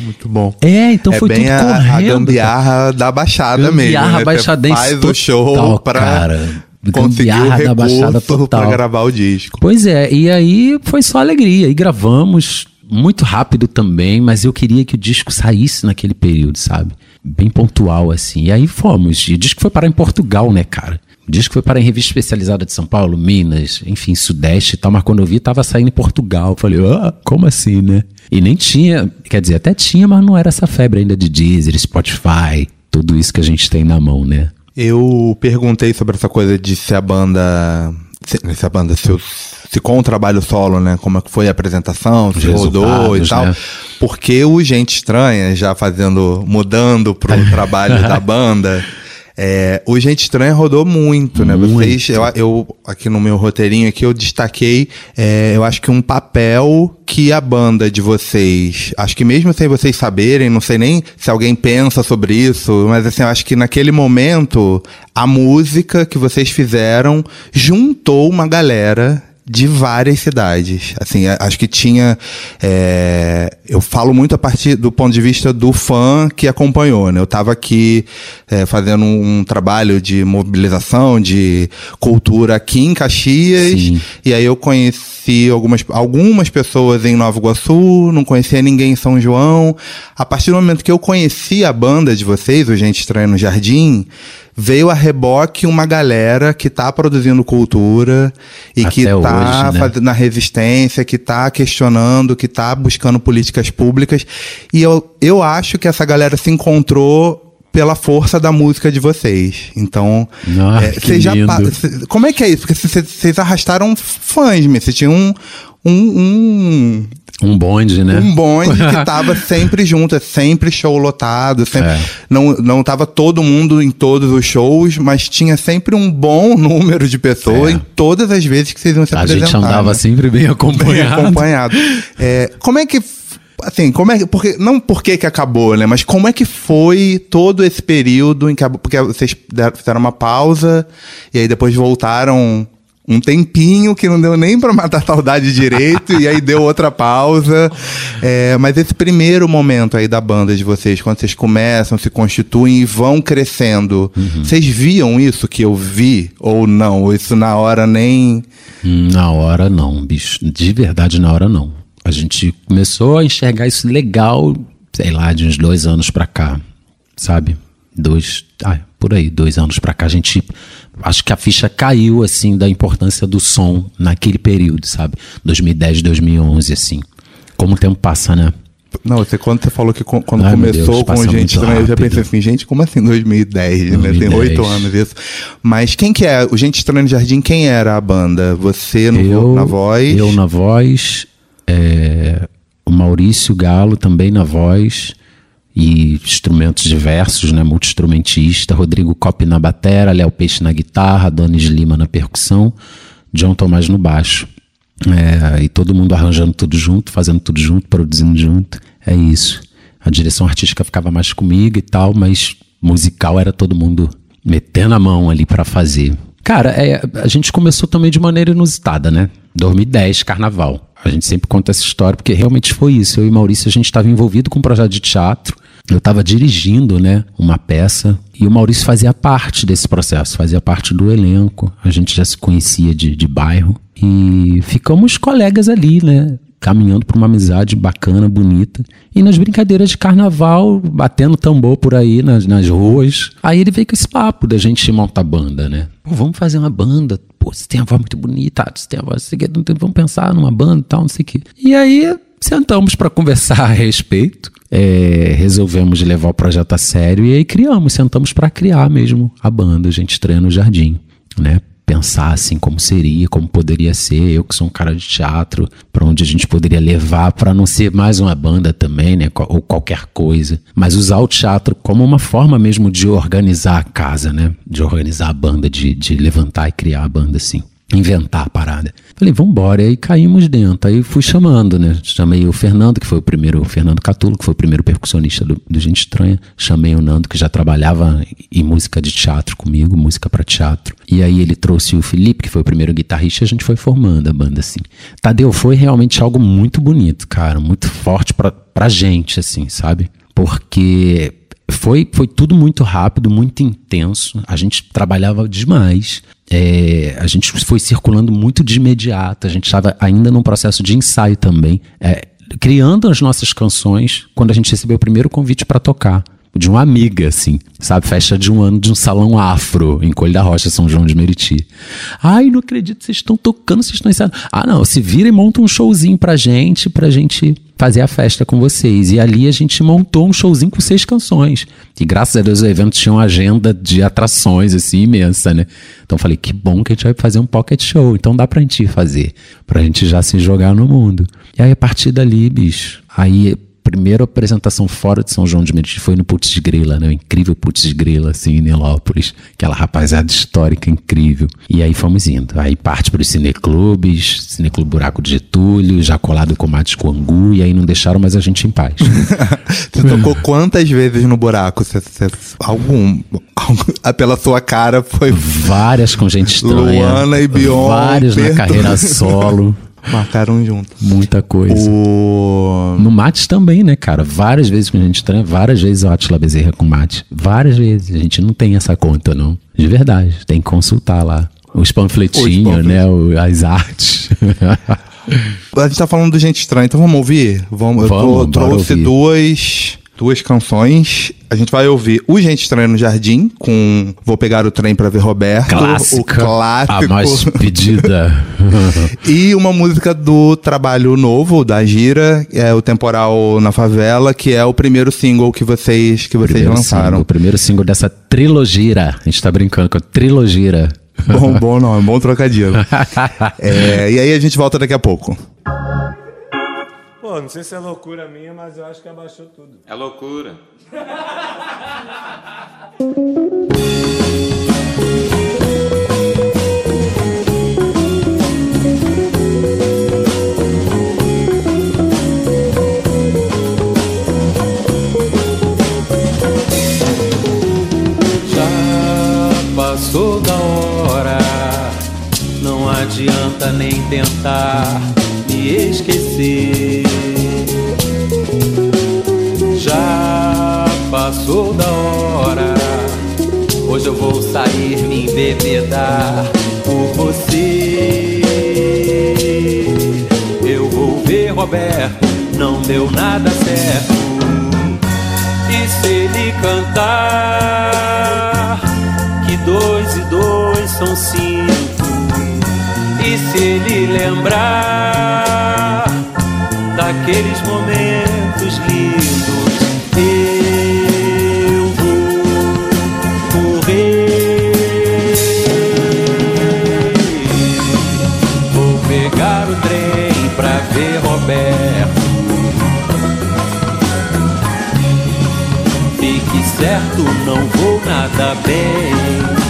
Muito bom. É, então é foi bem tudo a, correndo. a cara. gambiarra da Baixada mesmo. Gambiarra né? Baixadense faz o show total, pra cara. Gambiarra da Baixada total. pra gravar o disco. Pois é, e aí foi só alegria. E gravamos muito rápido também, mas eu queria que o disco saísse naquele período, sabe? Bem pontual, assim. E aí fomos. E o disco foi parar em Portugal, né, cara? O disco foi parar em revista especializada de São Paulo, Minas, enfim, Sudeste e tal, mas quando eu vi, tava saindo em Portugal. Falei, ah, como assim, né? E nem tinha, quer dizer, até tinha, mas não era essa febre ainda de Deezer, Spotify, tudo isso que a gente tem na mão, né? Eu perguntei sobre essa coisa de se a banda. Se, se a banda, se, se com o trabalho solo, né? Como é que foi a apresentação, se rodou e tal. Né? Porque o Gente Estranha, já fazendo. mudando pro trabalho da banda. É, o Gente Estranha rodou muito, né? Muito. Vocês, eu, eu, aqui no meu roteirinho aqui, eu destaquei, é, eu acho que um papel que a banda de vocês, acho que mesmo sem vocês saberem, não sei nem se alguém pensa sobre isso, mas assim, eu acho que naquele momento, a música que vocês fizeram juntou uma galera de várias cidades. Assim, acho que tinha. É, eu falo muito a partir do ponto de vista do fã que acompanhou. Né? Eu estava aqui é, fazendo um trabalho de mobilização, de cultura aqui em Caxias, Sim. e aí eu conheci algumas, algumas pessoas em Nova Iguaçu, não conhecia ninguém em São João. A partir do momento que eu conheci a banda de vocês, o Gente Estranha no Jardim, veio a reboque uma galera que está produzindo cultura e Até que está né? fazendo a resistência, que está questionando, que está buscando políticas públicas. E eu, eu acho que essa galera se encontrou pela força da música de vocês. Então, ah, é, vocês já como é que é isso? Porque vocês arrastaram fãs, vocês tinham um, um, um um bonde, né? Um bonde que tava sempre junto, é sempre show lotado, sempre, é. não, não tava todo mundo em todos os shows, mas tinha sempre um bom número de pessoas é. em todas as vezes que vocês iam se A apresentar. A gente andava né? sempre bem acompanhado. Bem acompanhado. É, como é que assim, como é porque não porque que acabou, né, mas como é que foi todo esse período em que porque vocês fizeram uma pausa e aí depois voltaram um tempinho que não deu nem para matar a saudade direito, e aí deu outra pausa. É, mas esse primeiro momento aí da banda de vocês, quando vocês começam, se constituem e vão crescendo, uhum. vocês viam isso que eu vi ou não? Ou isso na hora nem. Na hora não, bicho. De verdade, na hora não. A gente começou a enxergar isso legal, sei lá, de uns dois anos pra cá, sabe? Dois. Ah, por aí, dois anos pra cá, a gente acho que a ficha caiu, assim, da importância do som naquele período, sabe? 2010, 2011, assim. Como o tempo passa, né? Não, você, quando você falou que quando Ai, começou Deus, com Gente Estranha, eu já pensei assim, gente, como assim 2010, 2010. né? Tem oito anos isso. Mas quem que é? O Gente Estranha no Jardim, quem era a banda? Você no, eu, na voz? Eu na voz, é, o Maurício Galo também na voz, e instrumentos diversos, né? Multi-instrumentista, Rodrigo Cop na batera, Léo Peixe na guitarra, Donis Lima na percussão, John Tomás no baixo. É, e todo mundo arranjando tudo junto, fazendo tudo junto, produzindo junto. É isso. A direção artística ficava mais comigo e tal, mas musical era todo mundo metendo a mão ali para fazer. Cara, é, a gente começou também de maneira inusitada, né? 2010, carnaval. A gente sempre conta essa história porque realmente foi isso. Eu e Maurício, a gente estava envolvido com um projeto de teatro eu estava dirigindo, né, uma peça e o Maurício fazia parte desse processo, fazia parte do elenco. A gente já se conhecia de, de bairro e ficamos colegas ali, né, caminhando para uma amizade bacana, bonita. E nas brincadeiras de carnaval, batendo tambor por aí nas, nas ruas. Aí ele veio com esse papo da gente montar banda, né? Pô, vamos fazer uma banda. Pô, você tem uma voz muito bonita, você tem uma voz, você quer, vamos pensar numa banda e tal, não sei o quê. E aí sentamos para conversar a respeito é, resolvemos levar o projeto a sério e aí criamos, sentamos para criar mesmo a banda, a gente treina no jardim, né? Pensar assim como seria, como poderia ser, eu que sou um cara de teatro, para onde a gente poderia levar para não ser mais uma banda também, né? Ou qualquer coisa, mas usar o teatro como uma forma mesmo de organizar a casa, né? De organizar a banda, de, de levantar e criar a banda assim inventar a parada. Falei, vambora. E aí caímos dentro. Aí fui chamando, né? Chamei o Fernando, que foi o primeiro, o Fernando Catulo, que foi o primeiro percussionista do, do Gente Estranha. Chamei o Nando, que já trabalhava em música de teatro comigo, música para teatro. E aí ele trouxe o Felipe, que foi o primeiro guitarrista, e a gente foi formando a banda, assim. Tadeu foi realmente algo muito bonito, cara. Muito forte pra, pra gente, assim, sabe? Porque foi, foi tudo muito rápido, muito intenso. A gente trabalhava demais. É, a gente foi circulando muito de imediato. A gente estava ainda num processo de ensaio também, é, criando as nossas canções quando a gente recebeu o primeiro convite para tocar. De uma amiga, assim, sabe? Festa de um ano de um salão afro em Colho da Rocha, São João de Meriti. Ai, não acredito, vocês estão tocando, vocês estão ensaiando. Ah, não, se vira e monta um showzinho pra gente, pra gente fazer a festa com vocês. E ali a gente montou um showzinho com seis canções. E graças a Deus o evento tinha uma agenda de atrações, assim, imensa, né? Então falei, que bom que a gente vai fazer um pocket show. Então dá pra gente fazer. Pra gente já se jogar no mundo. E aí, a partir dali, bicho, aí primeira apresentação fora de São João de Meriti foi no Putz Grila, né? O incrível Putz Grila, assim, em Nilópolis. Aquela rapaziada histórica incrível. E aí fomos indo. Aí parte para os cineclubes, Cineclube Buraco de Getúlio, já colado com Mates com Angu, e aí não deixaram mais a gente em paz. Você tocou quantas vezes no buraco? Você, você- algum, algum- Pela sua cara foi. Várias com gente estranha. Luana e Beyoncé, Várias na carreira solo. Marcaram junto. Muita coisa. O... No Mate também, né, cara? Várias vezes com gente estranha, várias vezes o Atila Bezerra com Mate. Várias vezes. A gente não tem essa conta, não. De verdade. Tem que consultar lá. Os panfletinhos, Os né? o- as artes. A gente tá falando do Gente Estranha, então vamos ouvir? Vamos, eu Vamos, tô- bora trouxe ouvir. duas, duas canções. A gente vai ouvir O Gente Estranha no Jardim, com Vou Pegar o Trem pra Ver Roberto. Clássica. O clássico. A mais pedida. E uma música do trabalho novo da Gira, é o Temporal na Favela, que é o primeiro single que vocês, que vocês Primeiro lançaram. single, o primeiro single dessa trilogia. A gente tá brincando com a trilogia. Bom, bom nome, bom trocadilho. É, e aí a gente volta daqui a pouco. Pô, não sei se é loucura minha, mas eu acho que abaixou tudo. É loucura. Já passou da hora, não adianta nem tentar me esquecer. Passou da hora, hoje eu vou sair me embebedar por você. Eu vou ver Roberto, não deu nada certo. E se ele cantar que dois e dois são cinco? E se ele lembrar daqueles momentos nada bem.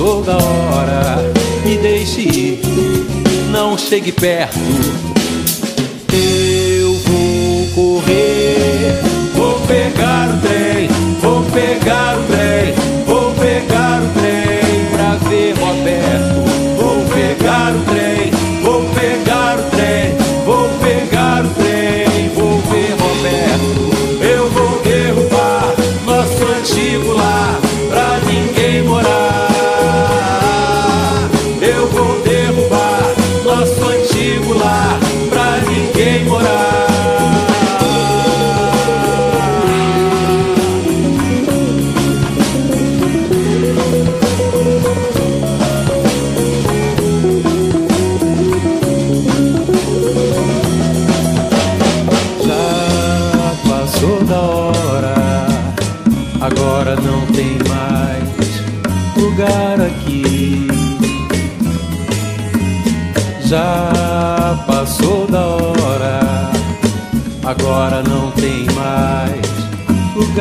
Passou da hora, me deixe ir, não chegue perto. Eu vou correr, vou pegar o trem, vou pegar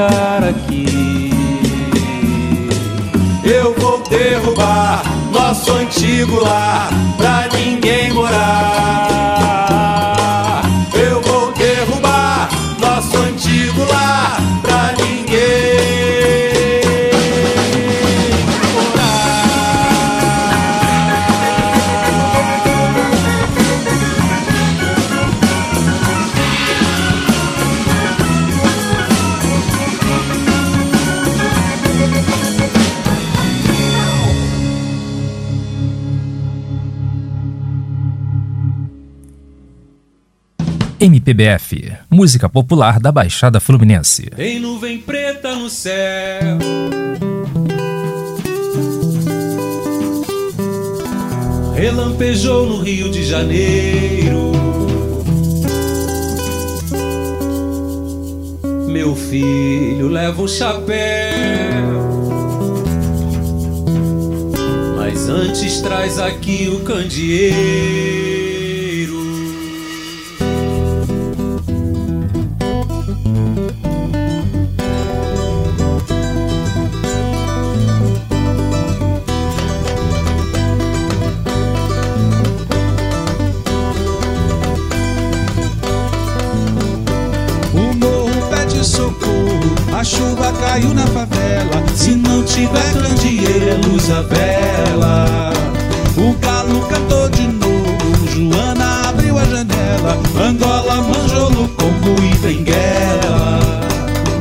aqui. Eu vou derrubar nosso antigo lar pra ninguém morar. Eu vou derrubar nosso antigo lar MPBF, música popular da Baixada Fluminense. Tem nuvem preta no céu. Relampejou no Rio de Janeiro. Meu filho leva o chapéu. Mas antes traz aqui o candeeiro. A chuva caiu na favela. Se não tiver candeeiro, luz a vela. O galo cantou de novo, Joana abriu a janela. Angola, Manjolo, Congo e Benguela.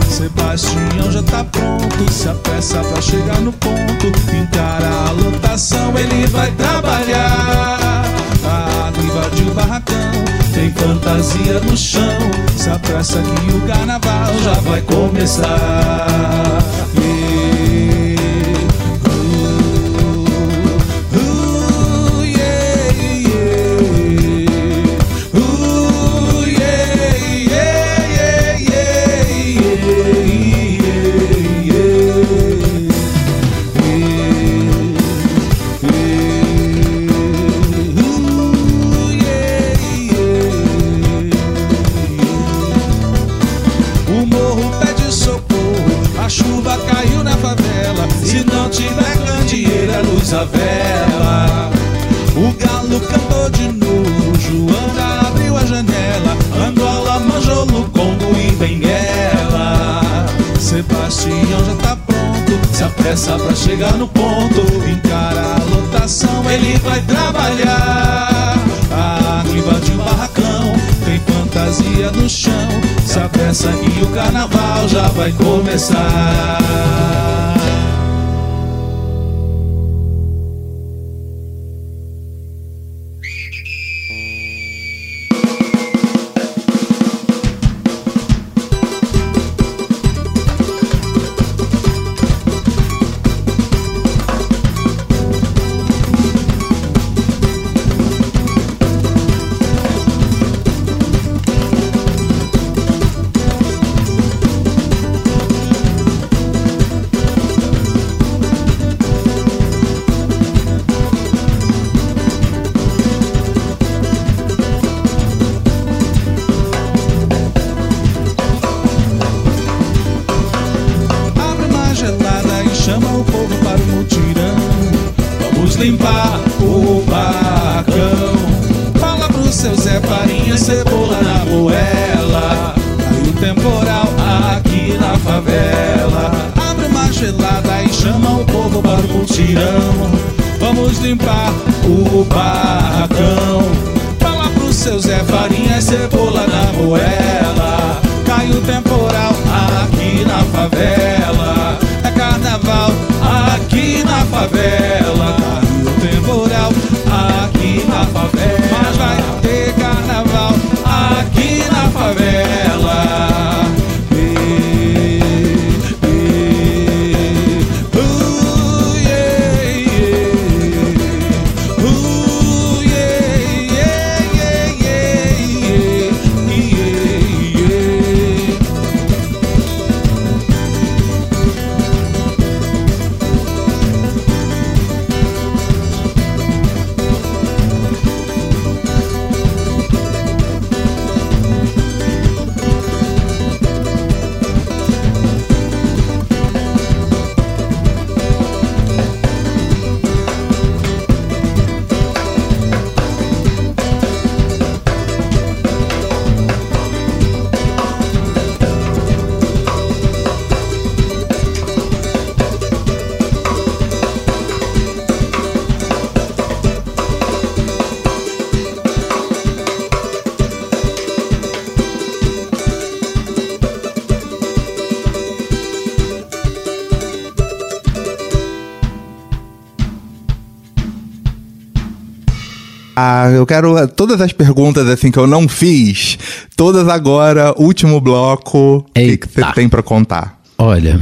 Sebastião já tá pronto, se apressa pra chegar no ponto. Encara a lotação, ele vai trabalhar. A água invadiu barracão, tem fantasia no chão. Se apressa que o carnaval já vai começar. O galo cantou de novo, Joana abriu a janela. Angola, Manjolo, Congo e Benguela. Sebastião já tá pronto, se apressa pra chegar no ponto. Encara a lotação, ele vai trabalhar. A água invadiu o barracão, tem fantasia no chão. Se apressa que o carnaval já vai começar. Eu quero todas as perguntas assim que eu não fiz, todas agora, último bloco. O que você tem pra contar? Olha,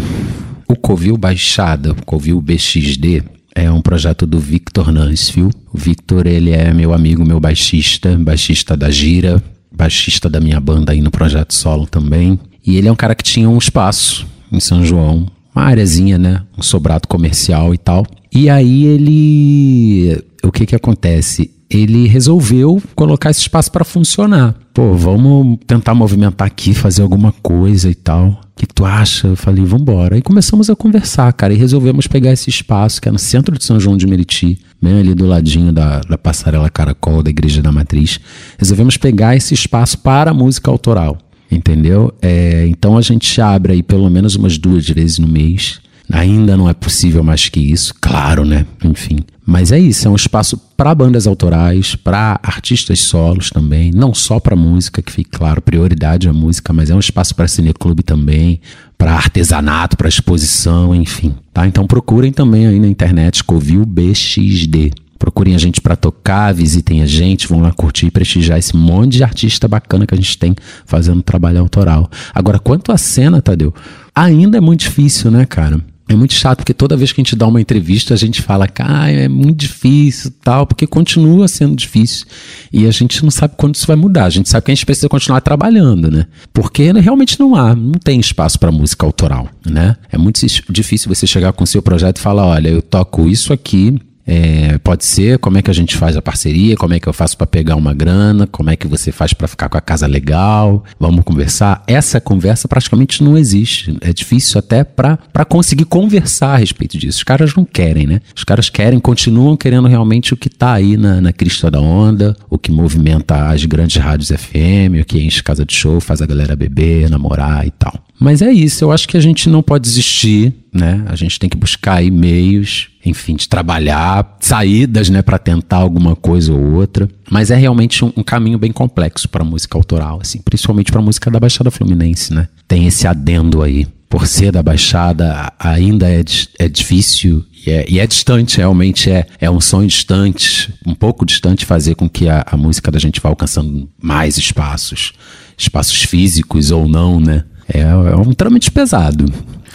o Covil Baixada, o Covil BXD, é um projeto do Victor Nansfield. O Victor, ele é meu amigo, meu baixista, baixista da Gira, baixista da minha banda aí no projeto solo também. E ele é um cara que tinha um espaço em São João, uma areazinha, né? Um sobrado comercial e tal. E aí ele. O que que acontece? Ele resolveu colocar esse espaço para funcionar. Pô, vamos tentar movimentar aqui, fazer alguma coisa e tal. O que, tu acha? Eu falei, vambora. E começamos a conversar, cara, e resolvemos pegar esse espaço, que é no centro de São João de Meriti, bem ali do ladinho da, da passarela Caracol, da Igreja da Matriz. Resolvemos pegar esse espaço para a música autoral. Entendeu? É, então a gente abre aí pelo menos umas duas vezes no mês. Ainda não é possível mais que isso, claro, né? Enfim. Mas é isso, é um espaço para bandas autorais, para artistas solos também, não só para música, que fique claro, prioridade é a música, mas é um espaço para cineclube também, para artesanato, para exposição, enfim. Tá? Então procurem também aí na internet Covil BXD. Procurem a gente para tocar, visitem a gente, vão lá curtir e prestigiar esse monte de artista bacana que a gente tem fazendo trabalho autoral. Agora, quanto à cena, Tadeu, ainda é muito difícil, né, cara? É muito chato, porque toda vez que a gente dá uma entrevista, a gente fala, cara, é muito difícil tal, porque continua sendo difícil. E a gente não sabe quando isso vai mudar. A gente sabe que a gente precisa continuar trabalhando, né? Porque realmente não há, não tem espaço para música autoral, né? É muito difícil você chegar com o seu projeto e falar, olha, eu toco isso aqui, é, pode ser, como é que a gente faz a parceria, como é que eu faço para pegar uma grana, como é que você faz para ficar com a casa legal, vamos conversar. Essa conversa praticamente não existe. É difícil até para conseguir conversar a respeito disso. Os caras não querem, né? Os caras querem, continuam querendo realmente o que tá aí na, na crista da onda, o que movimenta as grandes rádios FM, o que enche casa de show, faz a galera beber, namorar e tal. Mas é isso, eu acho que a gente não pode desistir, né? A gente tem que buscar aí meios, enfim, de trabalhar, saídas, né, para tentar alguma coisa ou outra. Mas é realmente um, um caminho bem complexo para música autoral, assim, principalmente para música da Baixada Fluminense, né? Tem esse adendo aí. Por ser da Baixada, ainda é, é difícil e é, e é, distante, realmente é, é um sonho distante, um pouco distante fazer com que a, a música da gente vá alcançando mais espaços, espaços físicos ou não, né? É, é um trâmite pesado.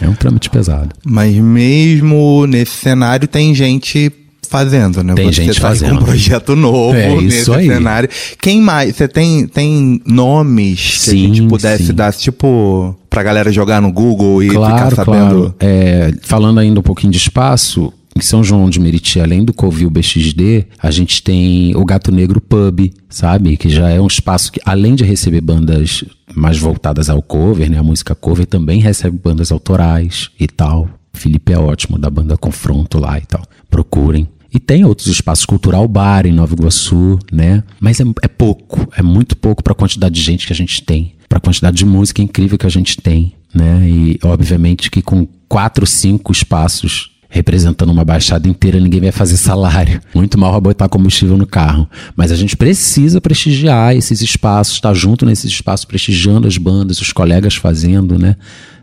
É um trâmite pesado. Mas mesmo nesse cenário tem gente fazendo, né? Tem Você gente tá fazendo. um projeto novo É nesse aí. cenário. Quem mais? Você tem, tem nomes que a Sim, gente pudesse sim. dar, tipo, pra galera jogar no Google e ficar Claro, sabendo? claro. É, falando ainda um pouquinho de espaço, em São João de Meriti, além do Covil BXD, a gente tem o Gato Negro Pub, sabe? Que já é um espaço que, além de receber bandas mais voltadas ao cover, né? A música cover também recebe bandas autorais e tal. Felipe é ótimo, da banda Confronto lá e tal. Procurem. E tem outros espaços cultural bar em Nova Iguaçu, né? Mas é, é pouco, é muito pouco para a quantidade de gente que a gente tem, para a quantidade de música incrível que a gente tem, né? E obviamente que com quatro, cinco espaços representando uma baixada inteira, ninguém vai fazer salário. Muito mal vai botar combustível no carro. Mas a gente precisa prestigiar esses espaços, estar junto nesses espaços, prestigiando as bandas, os colegas fazendo, né?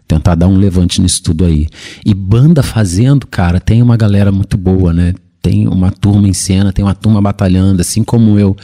Tentar dar um levante nisso tudo aí. E banda fazendo, cara, tem uma galera muito boa, né? Tem uma turma em cena, tem uma turma batalhando, assim como eu.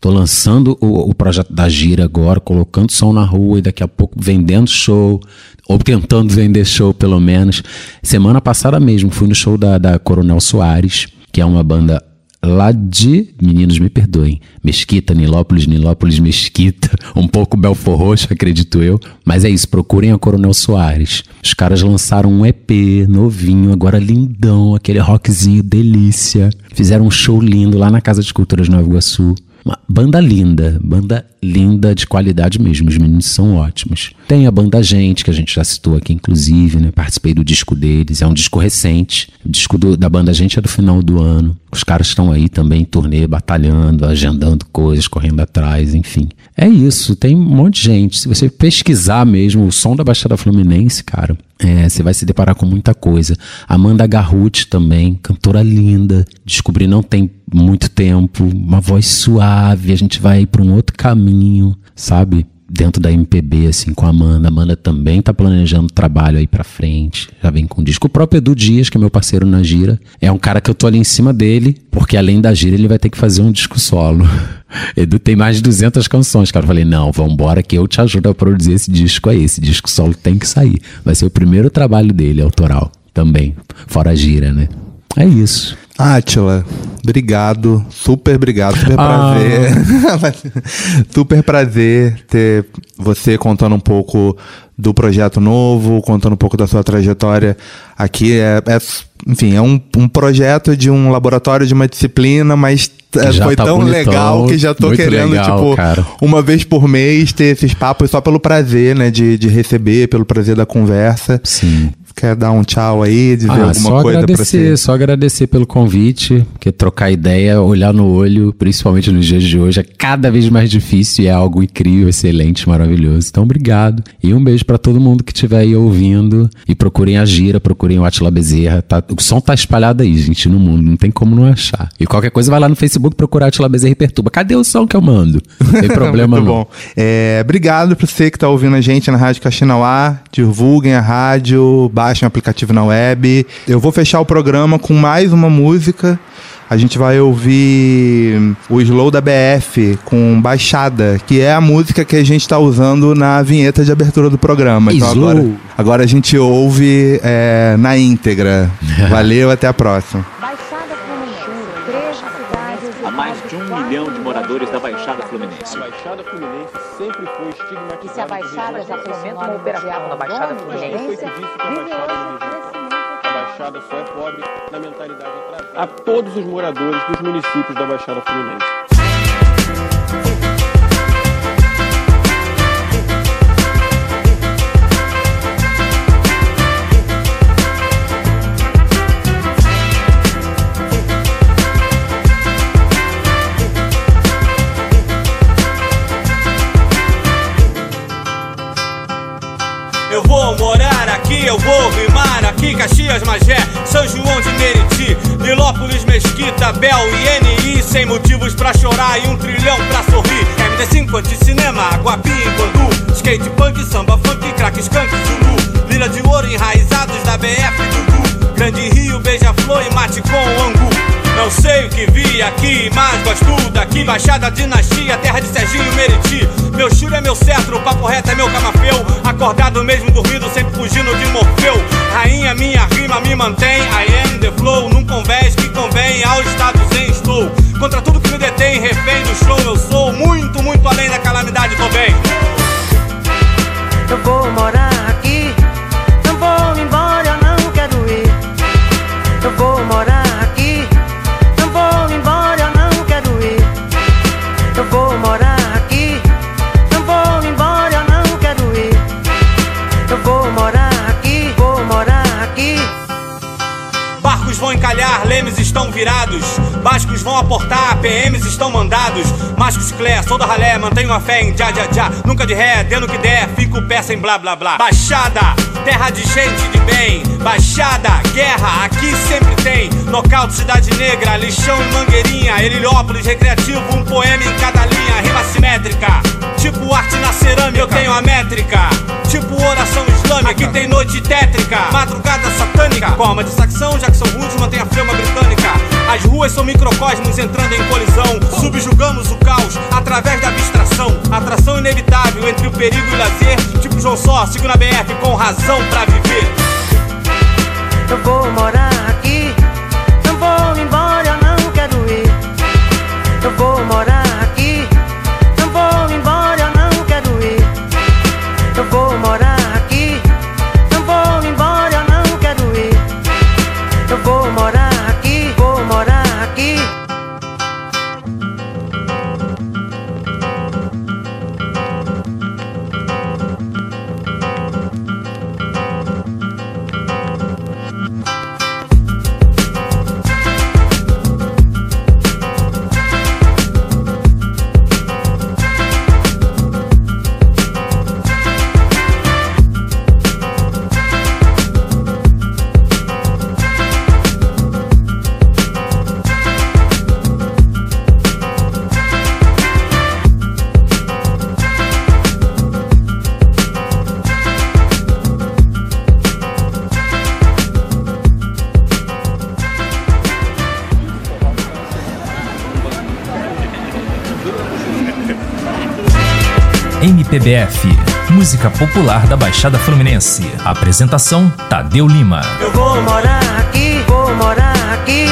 Tô lançando o, o projeto da gira agora, colocando som na rua e daqui a pouco vendendo show, ou tentando vender show pelo menos. Semana passada mesmo fui no show da, da Coronel Soares, que é uma banda lá de, meninos me perdoem, Mesquita, Nilópolis, Nilópolis, Mesquita, um pouco Belfor Roxo, acredito eu. Mas é isso, procurem a Coronel Soares. Os caras lançaram um EP novinho, agora lindão, aquele rockzinho delícia. Fizeram um show lindo lá na Casa de Culturas Nova Iguaçu. Uma banda linda, banda linda de qualidade mesmo, os meninos são ótimos. Tem a banda Gente, que a gente já citou aqui, inclusive, né? Participei do disco deles, é um disco recente. O disco do- da banda Gente é do final do ano. Os caras estão aí também em turnê, batalhando, agendando coisas, correndo atrás, enfim. É isso, tem um monte de gente. Se você pesquisar mesmo o som da Baixada Fluminense, cara, é, você vai se deparar com muita coisa. Amanda Garruti também, cantora linda. Descobri não tem muito tempo, uma voz suave. A gente vai para um outro caminho, sabe? dentro da MPB, assim, com a Amanda. A Amanda também tá planejando trabalho aí pra frente. Já vem com disco. O próprio Edu Dias, que é meu parceiro na gira, é um cara que eu tô ali em cima dele, porque além da gira ele vai ter que fazer um disco solo. Edu tem mais de 200 canções, cara. Eu falei, não, vambora que eu te ajudo a produzir esse disco aí. Esse disco solo tem que sair. Vai ser o primeiro trabalho dele, autoral, também. Fora a gira, né? É isso. Átila, obrigado, super obrigado, super Ah. prazer. super prazer ter você contando um pouco do projeto novo, contando um pouco da sua trajetória aqui. É, é- enfim, é um, um projeto de um laboratório de uma disciplina, mas é, foi tá tão bonitão, legal que já tô querendo, legal, tipo, cara. uma vez por mês ter esses papos só pelo prazer, né, de, de receber, pelo prazer da conversa. Sim. Quer dar um tchau aí, dizer Ah, alguma só coisa agradecer, você? só agradecer pelo convite, porque trocar ideia, olhar no olho, principalmente nos dias de hoje, é cada vez mais difícil e é algo incrível, excelente, maravilhoso. Então, obrigado. E um beijo pra todo mundo que estiver aí ouvindo. E procurem a Gira, procurem o Atila Bezerra. Tá, o som tá espalhado aí, gente, no mundo. Não tem como não achar. E qualquer coisa, vai lá no Facebook procurar Atila Bezerra e perturba. Cadê o som que eu mando? Não tem problema Muito não. bom. É, obrigado pra você que tá ouvindo a gente na Rádio Caxinauá. Divulguem a rádio, baixem o aplicativo na web. Eu vou fechar o programa com mais uma música. A gente vai ouvir o Slow da BF com Baixada, que é a música que a gente tá usando na vinheta de abertura do programa. Então agora, agora a gente ouve é, na íntegra. Valeu, até a próxima. De um milhão de moradores da Baixada Fluminense. Baixada Fluminense sempre foi estigmatizada. E se a Baixada já sinônimo uma operação na Baixada Fluminense. a um A Baixada só é pobre na mentalidade atrasada. A todos os moradores dos municípios da Baixada Fluminense. Aqui, eu vou rimar aqui, Caxias, Magé, São João de Meriti, Nilópolis, Mesquita, Bel e NI, sem motivos pra chorar e um trilhão pra sorrir. MD5, anti-cinema, Guapi, Bangu, skate, punk, samba, funk, crack, skunk, zulu, lila de ouro, enraizados da BF, Dudu, Grande Rio, Beija-Flor e mate com Angu. Não sei o que vi aqui, mas gosto daqui. Baixada Dinastia, terra de Serginho Meriti. Meu churo é meu cetro, papo reto é meu camafeu. Acordado mesmo dormindo, sempre fugindo de Morfeu. Rainha, minha rima me mantém. I am the flow, num convés que convém ao estado zen estou. Contra tudo que me detém, refém do show eu sou. Muito, muito além da calamidade, tô bem. Eu vou morar aqui, não vou embora, eu não quero ir. Eu vou morar vão encalhar, lemes estão virados. Bascos vão aportar, PMs estão mandados. Mascos Clé, sou da ralé, mantenho a fé em já já já. Nunca de ré, dendo que der, fico pé sem blá blá blá. Baixada, terra de gente de bem. Baixada, guerra, aqui sempre tem. Nocaute, cidade negra, lixão e mangueirinha. Heliópolis, recreativo, um poema em cada linha. Rima simétrica, tipo arte na cerâmica. Eu tenho a métrica, tipo oração islâmica. Aqui tem noite tétrica, madrugada satânica. Forma de facção, Jackson Woods mantém a flama britânica. As ruas são microcosmos entrando em colisão. Subjugamos o caos através da abstração. Atração inevitável entre o perigo e o lazer. Tipo João Só, sigo na BF com razão pra viver. Eu vou morar aqui, não vou embora, eu não quero ir. Eu vou morar MPBF, música popular da Baixada Fluminense. Apresentação: Tadeu Lima. Eu vou morar aqui, vou morar aqui.